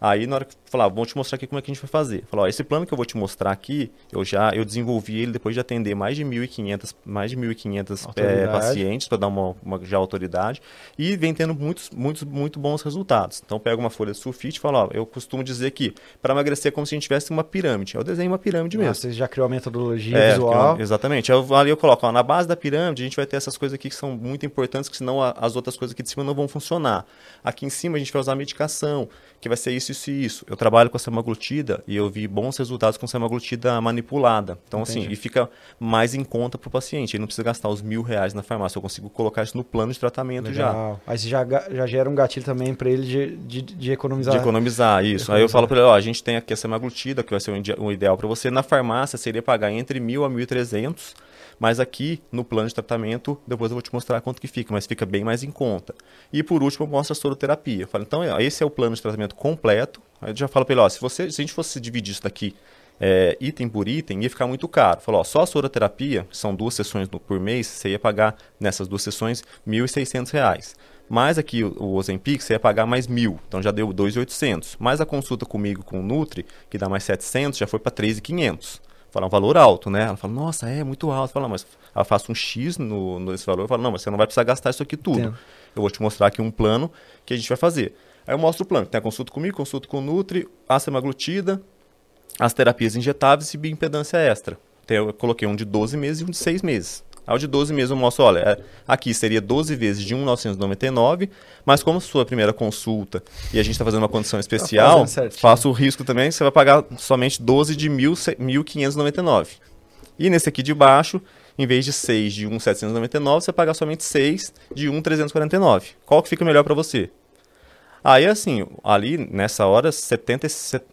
Speaker 1: Aí na hora que falar, vou te mostrar aqui como é que a gente vai fazer. Falar, esse plano que eu vou te mostrar aqui, eu já eu desenvolvi ele depois de atender mais de 1.500 mais de 1.500 é, pacientes para dar uma, uma, já autoridade e vem tendo muitos muitos muito bons resultados. Então pega uma folha de sulfite e fala, ó, eu costumo dizer que para emagrecer é como se a gente tivesse uma pirâmide. Eu desenho uma pirâmide mesmo.
Speaker 2: Você já criou a metodologia é, visual?
Speaker 1: Eu, exatamente. Eu, ali eu coloco, ó, na base da pirâmide a gente vai ter essas coisas aqui que são muito importantes, que senão as outras coisas aqui de cima não vão funcionar. Aqui em cima a gente vai usar medicação, que vai ser isso, isso e isso. Eu trabalho com a semaglutida e eu vi bons resultados com semaglutida manipulada. Então, assim, Entendi. assim, e fica mais em conta para o paciente. Ele não precisa gastar os mil reais na farmácia. Eu consigo colocar isso no plano de tratamento
Speaker 2: Legal. já. Aí você já, já gera um gatilho também para ele de, de, de, economizar.
Speaker 1: De economizar, isso. Economizar. Aí eu falo para ele, ó, a gente tem aqui a semaglutida, que vai ser um ideal para você. Na farmácia seria pagar entre mil a mil e trezentos mas aqui no plano de tratamento, depois eu vou te mostrar quanto que fica, mas fica bem mais em conta. E por último, eu mostro a soroterapia. Eu falo, então, esse é o plano de tratamento completo. Aí eu já falo para ele, ó, se, você, se a gente fosse dividir isso daqui é, item por item, ia ficar muito caro. Falou, só a soroterapia, são duas sessões por mês, você ia pagar nessas duas sessões R$ 1.600. Mais aqui o, o Ozempic, você ia pagar mais mil, então já deu 2.800. Mais a consulta comigo com o Nutri, que dá mais 700, já foi para 3.500 falar um valor alto, né? Ela fala, nossa, é muito alto. Fala, mas ela faço um X no, nesse valor. Eu falo, não, mas você não vai precisar gastar isso aqui tudo. Entendo. Eu vou te mostrar aqui um plano que a gente vai fazer. Aí eu mostro o plano. Tem a consulta comigo, consulta com o Nutri, a semaglutida, as terapias injetáveis e bioimpedância extra. Então, eu coloquei um de 12 meses e um de 6 meses. Ao de 12 meses eu mostro, olha, é, aqui seria 12 vezes de 1,999, mas como sua primeira consulta e a gente está fazendo uma condição
Speaker 2: Tá
Speaker 1: especial, faço o risco também, você vai pagar somente 12 de 1.599. E nesse aqui de baixo, em vez de 6 de 1,799, você paga somente 6 de 1,349. Qual que fica melhor para você? Aí, assim, ali nessa hora, 70,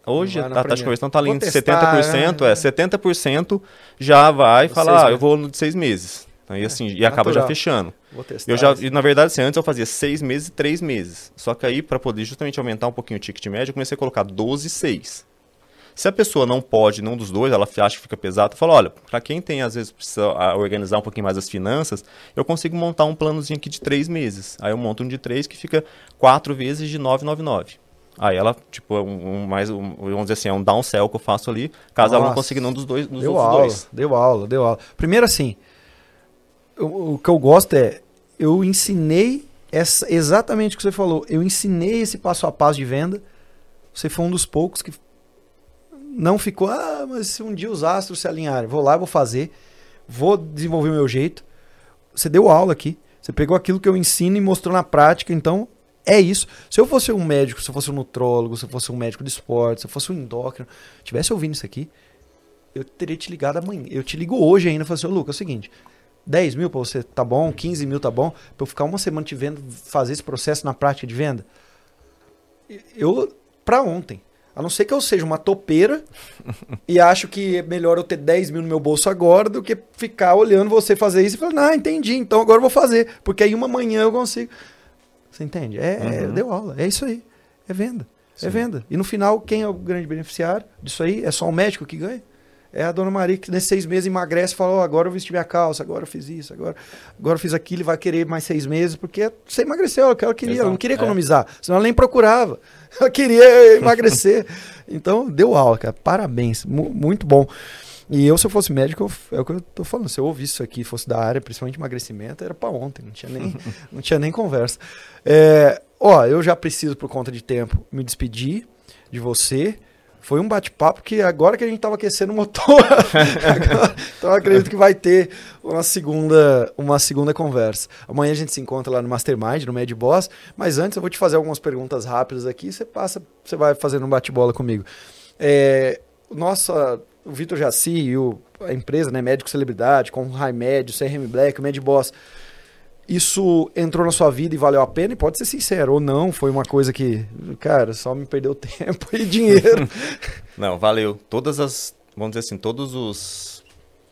Speaker 1: hoje a taxa de conversão tá ali em 70%, é, 70% já vai falar, ah, eu vou no de seis meses. Aí, assim, é, e acaba já fechando. eu já, e, na verdade, assim, antes eu fazia seis meses e três meses. Só que aí, para poder justamente aumentar um pouquinho o ticket médio, eu comecei a colocar 12 e 6. Se a pessoa não pode nenhum dos dois, ela acha que fica pesado, fala, olha, para quem tem, às vezes, precisa organizar um pouquinho mais as finanças, eu consigo montar um planozinho aqui de três meses. Aí eu monto um de três que fica quatro vezes de 999. Aí ela, tipo, um, um mais, um, vamos dizer assim, é um downsell que eu faço ali, caso Nossa, ela não consiga nenhum dos dois, dos
Speaker 2: deu aula,
Speaker 1: dois.
Speaker 2: Deu aula, deu aula. Primeiro assim, o, o que eu gosto é, eu ensinei essa, exatamente o que você falou, eu ensinei esse passo a passo de venda, você foi um dos poucos que não ficou, ah, mas se um dia os astros se alinharem, vou lá, vou fazer, vou desenvolver o meu jeito. Você deu aula aqui, você pegou aquilo que eu ensino e mostrou na prática, então é isso. Se eu fosse um médico, se eu fosse um nutrólogo, se eu fosse um médico de esporte, se eu fosse um endócrino, tivesse ouvindo isso aqui, eu teria te ligado amanhã. Eu te ligo hoje ainda e falo assim, ô Lucas, é o seguinte, 10 mil pra você tá bom, 15 mil tá bom, pra eu ficar uma semana te vendo fazer esse processo na prática de venda? Eu, pra ontem. A não ser que eu seja uma topeira e acho que é melhor eu ter 10 mil no meu bolso agora do que ficar olhando você fazer isso e falar, ah, entendi, então agora eu vou fazer. Porque aí uma manhã eu consigo. Você entende? É, uhum. é deu aula, é isso aí. É venda. É Sim. É venda. E no final, quem é o grande beneficiário disso aí? É só o médico que ganha? É a dona Maria que nesses seis meses emagrece e fala: oh, agora eu vesti minha calça, agora eu fiz isso, agora, agora eu fiz aquilo e vai querer mais seis meses, porque você emagreceu, ela queria, ela não queria é. economizar, é. senão ela nem procurava. Ela queria emagrecer. então, deu aula, cara. Parabéns. Muito bom. E eu, se eu fosse médico, eu, é o que eu tô falando. Se eu ouvisse isso aqui, fosse da área, principalmente emagrecimento, era para ontem, não tinha nem, não tinha nem conversa. É, ó, eu já preciso, por conta de tempo, me despedir de você. Foi um bate-papo que agora que a gente estava aquecendo o motor, então acredito que vai ter uma segunda, uma segunda conversa. Amanhã a gente se encontra lá no Mastermind, no Mad Boss, mas antes eu vou te fazer algumas perguntas rápidas aqui, você passa, você vai fazendo um bate-bola comigo. É, nossa, o Vitor Jaci e o, a empresa, né, Médico Celebridade, com o High Med, o CRM Black, o Mad Boss, isso entrou na sua vida e valeu a pena? E pode ser sincero, ou não, foi uma coisa que, cara, só me perdeu tempo e dinheiro.
Speaker 1: não, valeu. Todas as, vamos dizer assim, todos os,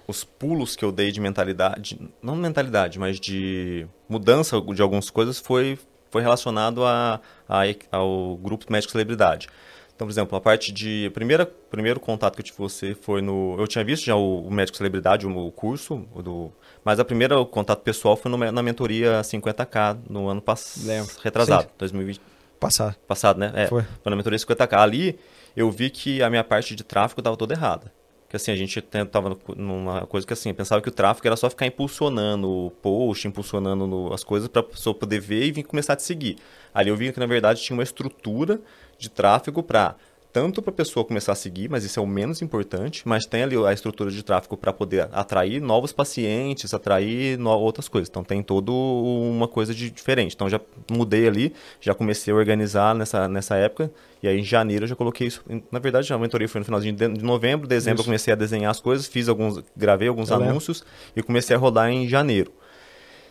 Speaker 1: os pulos que eu dei de mentalidade, não mentalidade, mas de mudança de algumas coisas foi, foi relacionado a, a, ao grupo Médico Celebridade. Então, por exemplo, a parte de. Primeira, primeiro contato que eu tive com você foi no. Eu tinha visto já o, o Médico Celebridade, o, o curso, o do mas a primeira contato pessoal foi no, na mentoria 50k no ano passado. Retrasado, Sim. 2020.
Speaker 2: Passado.
Speaker 1: Passado, né? É,
Speaker 2: foi.
Speaker 1: foi na mentoria 50k. Ali eu vi que a minha parte de tráfego estava toda errada. Que assim, a gente tava numa coisa que assim, pensava que o tráfego era só ficar impulsionando o post, impulsionando no, as coisas para a pessoa poder ver e vir começar a te seguir. Ali eu vi que na verdade tinha uma estrutura de tráfego para tanto para a pessoa começar a seguir, mas isso é o menos importante, mas tem ali a estrutura de tráfego para poder atrair novos pacientes, atrair no outras coisas. Então tem toda uma coisa de diferente. Então já mudei ali, já comecei a organizar nessa, nessa época, e aí em janeiro eu já coloquei isso. Na verdade, a mentoria foi no finalzinho de novembro, dezembro isso. eu comecei a desenhar as coisas, fiz alguns, gravei alguns eu anúncios lembro. e comecei a rodar em janeiro.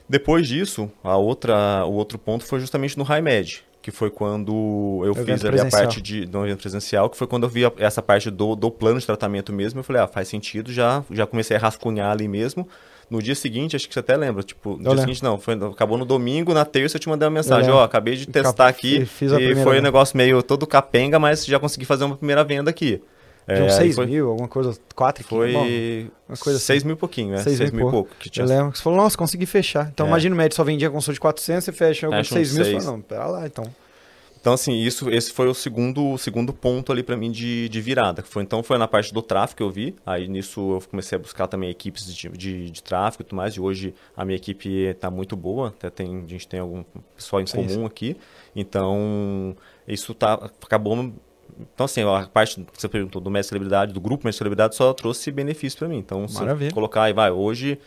Speaker 1: Depois disso, a outra, o outro ponto foi justamente no HighMed que foi quando eu, fiz ali a parte de, do evento presencial, que foi quando eu vi a, essa parte do, do plano de tratamento mesmo, eu falei, ah, faz sentido, já, já comecei a rascunhar ali mesmo. No dia seguinte, acho que você até lembra, tipo, no eu dia lembro. seguinte não, foi, acabou no domingo, na terça eu te mandei uma mensagem, ó, oh, acabei de testar aqui, fiz e foi um negócio meio todo capenga, mas já consegui fazer uma primeira venda aqui.
Speaker 2: De uns é, 6 foi... mil, alguma coisa, 4
Speaker 1: Foi bom, uma coisa 6 assim. mil e pouquinho, né? 6 mil e pouco.
Speaker 2: Que tinha... Eu lembro que você falou, nossa, consegui fechar. Então é. imagina o médico só vendia consulta de 400, você fecha com 6 mil, você fala, não, pera lá, então...
Speaker 1: Então, assim, isso, esse foi o segundo, o segundo ponto ali para mim de, de virada. Foi, então, foi na parte do tráfego que eu vi. Aí, nisso, eu comecei a buscar também equipes de, de, de tráfego e tudo mais. E hoje, a minha equipe está muito boa. Até tem, a gente tem algum pessoal em sim, comum sim. aqui. Então, isso tá, acabou... Então, assim, a parte que você perguntou do mestre celebridade, do grupo mestre celebridade, só trouxe benefício para mim. Então, se Maravilha. colocar aí, vai, hoje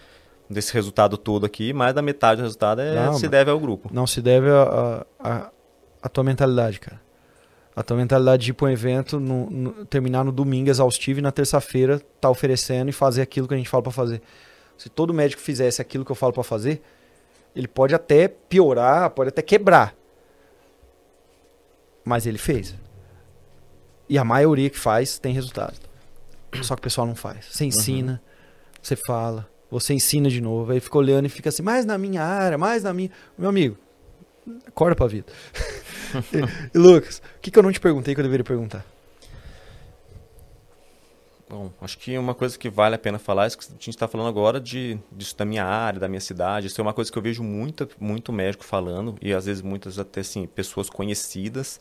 Speaker 1: desse resultado todo aqui, mais da metade do resultado é,
Speaker 2: Não,
Speaker 1: se deve ao grupo.
Speaker 2: Não se deve a, a, a tua mentalidade, cara. A tua mentalidade de ir para um evento, no- no- terminar no domingo exaustivo e na terça-feira tá oferecendo e fazer aquilo que a gente fala para fazer. Se todo médico fizesse aquilo que eu falo para fazer, ele pode até piorar, pode até quebrar. Mas ele fez. E a maioria que faz tem resultado. Só que o pessoal não faz. Você ensina, você fala, você ensina de novo, aí fica olhando e fica assim, mais na minha área, mais na minha. Meu amigo, acorda pra vida. e, e, Lucas, o que, que eu não te perguntei que eu deveria perguntar?
Speaker 1: Bom, acho que uma coisa que vale a pena falar é isso que a gente está falando agora de, disso da minha área, da minha cidade. Isso é uma coisa que eu vejo muito, muito médico falando, e às vezes muitas até assim, pessoas conhecidas.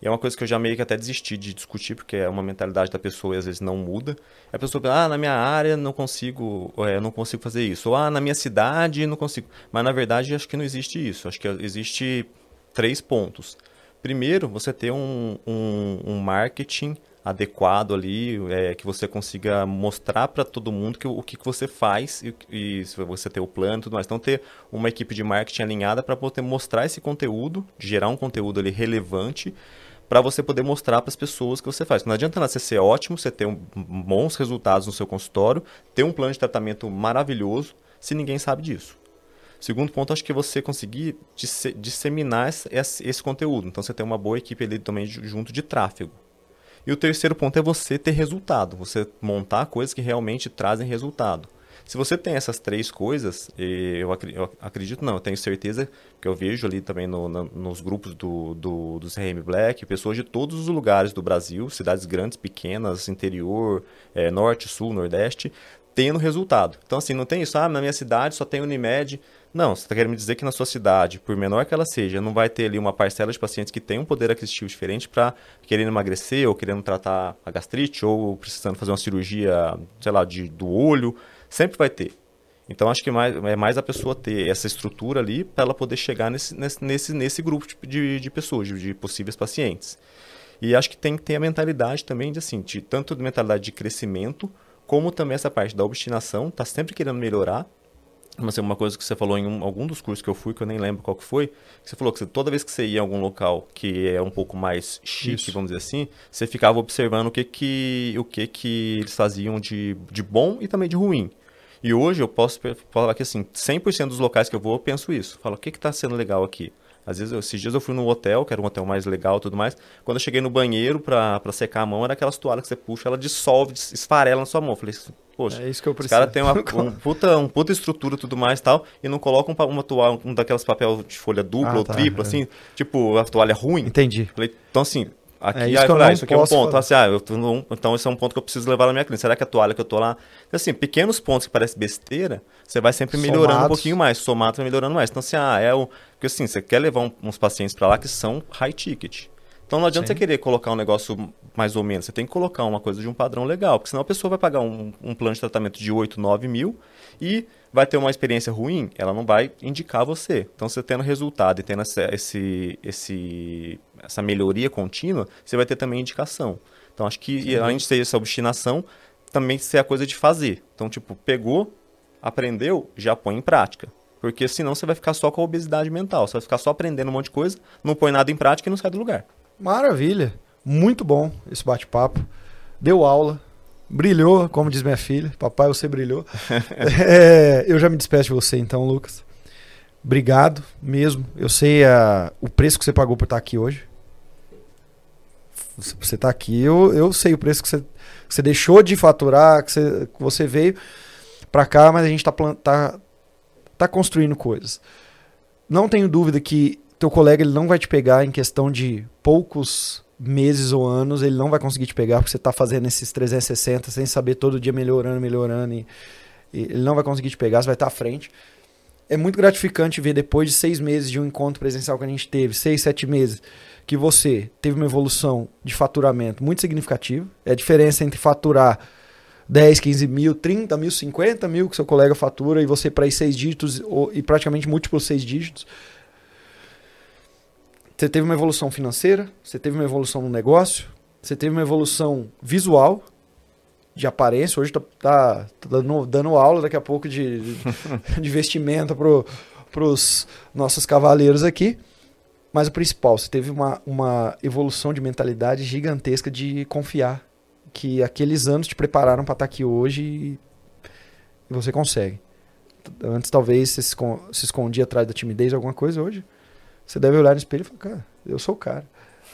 Speaker 1: E é uma coisa que eu já meio que até desisti de discutir, porque é uma mentalidade da pessoa e às vezes não muda. A pessoa pensa, ah, na minha área não consigo, é, não consigo fazer isso. Ou, ah, na minha cidade não consigo. Mas na verdade acho que não existe isso. Acho que existe três pontos. Primeiro, você ter um, um, um marketing adequado ali, é, que você consiga mostrar para todo mundo que, o que, que você faz e, e se você ter o plano e tudo mais. Então, ter uma equipe de marketing alinhada para poder mostrar esse conteúdo, gerar um conteúdo ali relevante para você poder mostrar para as pessoas que você faz. Não adianta nada você ser ótimo, você ter um, bons resultados no seu consultório, ter um plano de tratamento maravilhoso, se ninguém sabe disso. Segundo ponto, acho que você conseguir disse, disseminar esse, esse, conteúdo. Então, você tem uma boa equipe ali também junto de tráfego. E o terceiro ponto é você ter resultado, você montar coisas que realmente trazem resultado. Se você tem essas três coisas, eu, acredito, não, eu tenho certeza que eu vejo ali também no, no, nos grupos do, do, do CRM Black, pessoas de todos os lugares do Brasil, cidades grandes, pequenas, interior, é, norte, sul, nordeste, tendo resultado. Então, assim, não tem isso, ah, na minha cidade só tem Unimed. Não, você está querendo me dizer que na sua cidade, por menor que ela seja, não vai ter ali uma parcela de pacientes que tem um poder aquisitivo diferente para querendo emagrecer, ou querendo tratar a gastrite, ou precisando fazer uma cirurgia, sei lá, de, do olho. Sempre vai ter. Então, acho que mais, é mais a pessoa ter essa estrutura ali para ela poder chegar nesse, nesse, nesse grupo de, de pessoas, de, de possíveis pacientes. E acho que tem que ter a mentalidade também de, assim, de, tanto de mentalidade de crescimento, como também essa parte da obstinação, tá sempre querendo melhorar. Mas é uma coisa que você falou em um, algum dos cursos que eu fui, que eu nem lembro qual que foi, que você falou que você, toda vez que você ia em algum local que é um pouco mais chique, Isso. vamos dizer assim, você ficava observando o que que, o que, que eles faziam de, de bom e também de ruim. E hoje eu posso falar que assim, 100% dos locais que eu vou, eu penso isso. Falo, o que está sendo legal aqui? Às vezes, eu, esses dias eu fui num hotel, que era um hotel mais legal e tudo mais. Quando eu cheguei no banheiro pra, pra secar a mão, era aquelas toalhas que você puxa, ela dissolve, esfarela na sua mão. Eu falei, poxa,
Speaker 2: é isso que eu
Speaker 1: os caras têm uma um puta, um puta estrutura e tudo mais e tal, e não colocam uma toalha, um daquelas papel de folha dupla ah, ou tá, tripla, é. assim, tipo, a toalha ruim.
Speaker 2: Entendi.
Speaker 1: Falei, então assim, Aqui, é isso, aí, falei, ah, isso aqui é um ponto. Assim, ah, eu, então esse é um ponto que eu preciso levar na minha clínica. Será que a toalha que eu tô lá. Assim, pequenos pontos que parecem besteira, você vai sempre melhorando Somados. um pouquinho mais. Somado vai melhorando mais. Então, assim, ah, é o. Porque assim, você quer levar um, uns pacientes para lá que são high ticket. Então não adianta Sim. você querer colocar um negócio mais ou menos. Você tem que colocar uma coisa de um padrão legal. Porque senão a pessoa vai pagar um, um plano de tratamento de 8, 9 mil e vai ter uma experiência ruim, ela não vai indicar você. Então, você tendo resultado e tendo essa, esse, esse, essa melhoria contínua, você vai ter também indicação. Então, acho que, além de ter essa obstinação, também ser a coisa de fazer. Então, tipo, pegou, aprendeu, já põe em prática. Porque senão você vai ficar só com a obesidade mental. Você vai ficar só aprendendo um monte de coisa, não põe nada em prática e não sai do lugar.
Speaker 2: Maravilha. Muito bom esse bate-papo. Deu aula, Brilhou, como diz minha filha. Papai, você brilhou. é, eu já me despeço de você então, Lucas. Obrigado mesmo. Eu sei a, o preço que você pagou por estar aqui hoje. Você está aqui, eu, eu sei o preço que você, que você deixou de faturar, que você, que você veio para cá, mas a gente está tá, tá construindo coisas. Não tenho dúvida que teu colega ele não vai te pegar em questão de poucos meses ou anos, ele não vai conseguir te pegar porque você está fazendo esses 360 sem saber todo dia melhorando, melhorando. E, e ele não vai conseguir te pegar, você vai estar tá à frente. É muito gratificante ver depois de seis meses de um encontro presencial que a gente teve, seis, sete meses, que você teve uma evolução de faturamento muito significativa. É a diferença entre faturar 10, 15 mil, 30 mil, 50 mil que seu colega fatura e você para ir seis dígitos e praticamente múltiplos seis dígitos. Você teve uma evolução financeira, você teve uma evolução no negócio, você teve uma evolução visual de aparência. Hoje tá, tá, tá dando, dando, aula daqui a pouco de, de, de vestimenta para os nossos cavaleiros aqui. Mas o principal, você teve uma, uma evolução de mentalidade gigantesca de confiar que aqueles anos te prepararam para estar tá aqui hoje e, e você consegue. Antes talvez você se escondia atrás da timidez alguma coisa, hoje você deve olhar no espelho e falar, cara, eu sou o cara.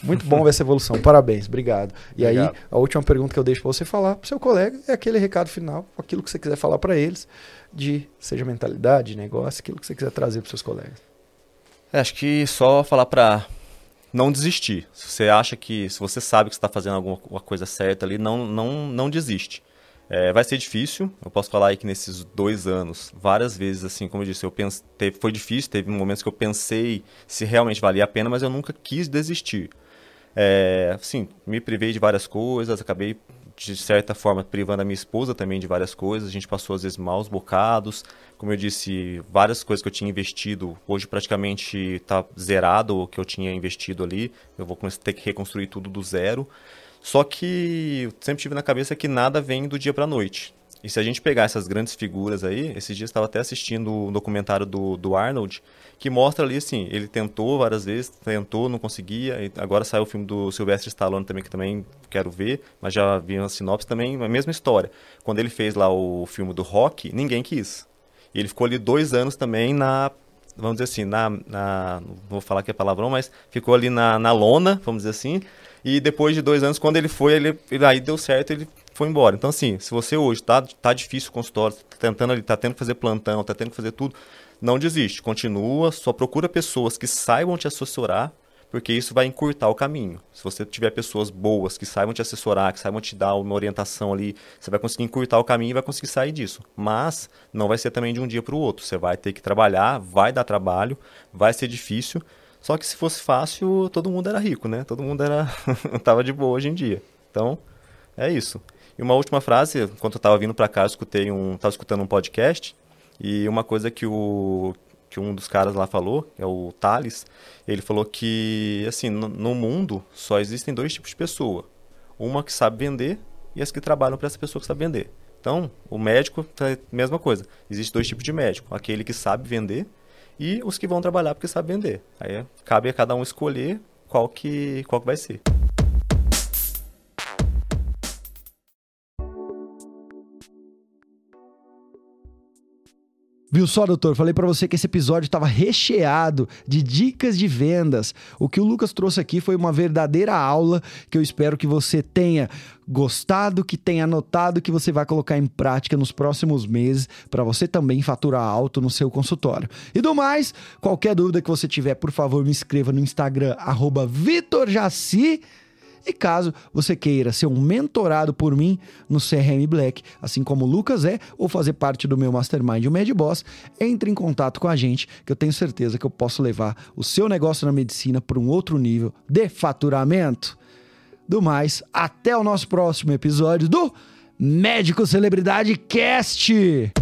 Speaker 2: Muito bom ver essa evolução. Parabéns, obrigado. E obrigado. aí, a última pergunta que eu deixo para você falar para seu colega é aquele recado final, aquilo que você quiser falar para eles, de seja mentalidade, negócio, aquilo que você quiser trazer para seus colegas.
Speaker 1: É, acho que só falar para não desistir. Se você acha que, se você sabe que está fazendo alguma coisa certa ali, não, não, não desiste. É, vai ser difícil. Eu posso falar aí que nesses dois anos, várias vezes, assim, como eu disse, eu pense, teve, foi difícil. Teve momentos que eu pensei se realmente valia a pena, mas eu nunca quis desistir. É, sim, me privei de várias coisas, acabei de certa forma privando a minha esposa também de várias coisas. A gente passou às vezes maus bocados. Como eu disse, várias coisas que eu tinha investido, hoje praticamente está zerado o que eu tinha investido ali. Eu vou ter que reconstruir tudo do zero. Só que eu sempre tive na cabeça que nada vem do dia para noite. E se a gente pegar essas grandes figuras aí, esses dias estava até assistindo o um documentário do, do Arnold, que mostra ali assim, ele tentou várias vezes, tentou, não conseguia, agora saiu o filme do Sylvester Stallone também, que também quero ver, mas já vi uma sinopse também, a mesma história. Quando ele fez lá o filme do Rock, ninguém quis. E ele ficou ali dois anos também na vamos dizer assim, na, na, não vou falar que é palavrão, mas ficou ali na, na lona, vamos dizer assim, e depois de dois anos, quando ele foi, ele, ele aí deu certo, ele foi embora. Então, assim, se você hoje tá, tá difícil o consultório, tá tentando ali, tá tendo que fazer plantão, tá tendo que fazer tudo, não desiste, continua, só procura pessoas que saibam te assessorar, porque isso vai encurtar o caminho. Se você tiver pessoas boas que saibam te assessorar, que saibam te dar uma orientação ali, você vai conseguir encurtar o caminho e vai conseguir sair disso. Mas não vai ser também de um dia para o outro. Você vai ter que trabalhar, vai dar trabalho, vai ser difícil. Só que se fosse fácil, todo mundo era rico, né? Todo mundo era tava de boa hoje em dia. Então, é isso. E uma última frase, enquanto eu estava vindo para cá, eu escutei um, estava escutando um podcast e uma coisa que o que um dos caras lá falou, é o Thales, ele falou que assim, no, mundo só existem dois tipos de pessoa. Uma que sabe vender e as que trabalham para essa pessoa que sabe vender. Então, o médico a mesma coisa. Existem dois tipos de médico, aquele que sabe vender e os que vão trabalhar porque sabe vender. Aí cabe a cada um escolher qual que qual que vai ser.
Speaker 2: Viu só, doutor? Falei para você que esse episódio estava recheado de dicas de vendas. O que o Lucas trouxe aqui foi uma verdadeira aula que eu espero que você tenha gostado, que tenha anotado, que você vai colocar em prática nos próximos meses para você também faturar alto no seu consultório. E do mais, qualquer dúvida que você tiver, por favor, me inscreva no Instagram @vitorjaci e caso você queira ser um mentorado por mim no CRM Black, assim como o Lucas é, ou fazer parte do meu Mastermind, o Mad Boss, entre em contato com a gente, que eu tenho certeza que eu posso levar o seu negócio na medicina para um outro nível de faturamento. Do mais, até o nosso próximo episódio do Médico Celebridade Cast.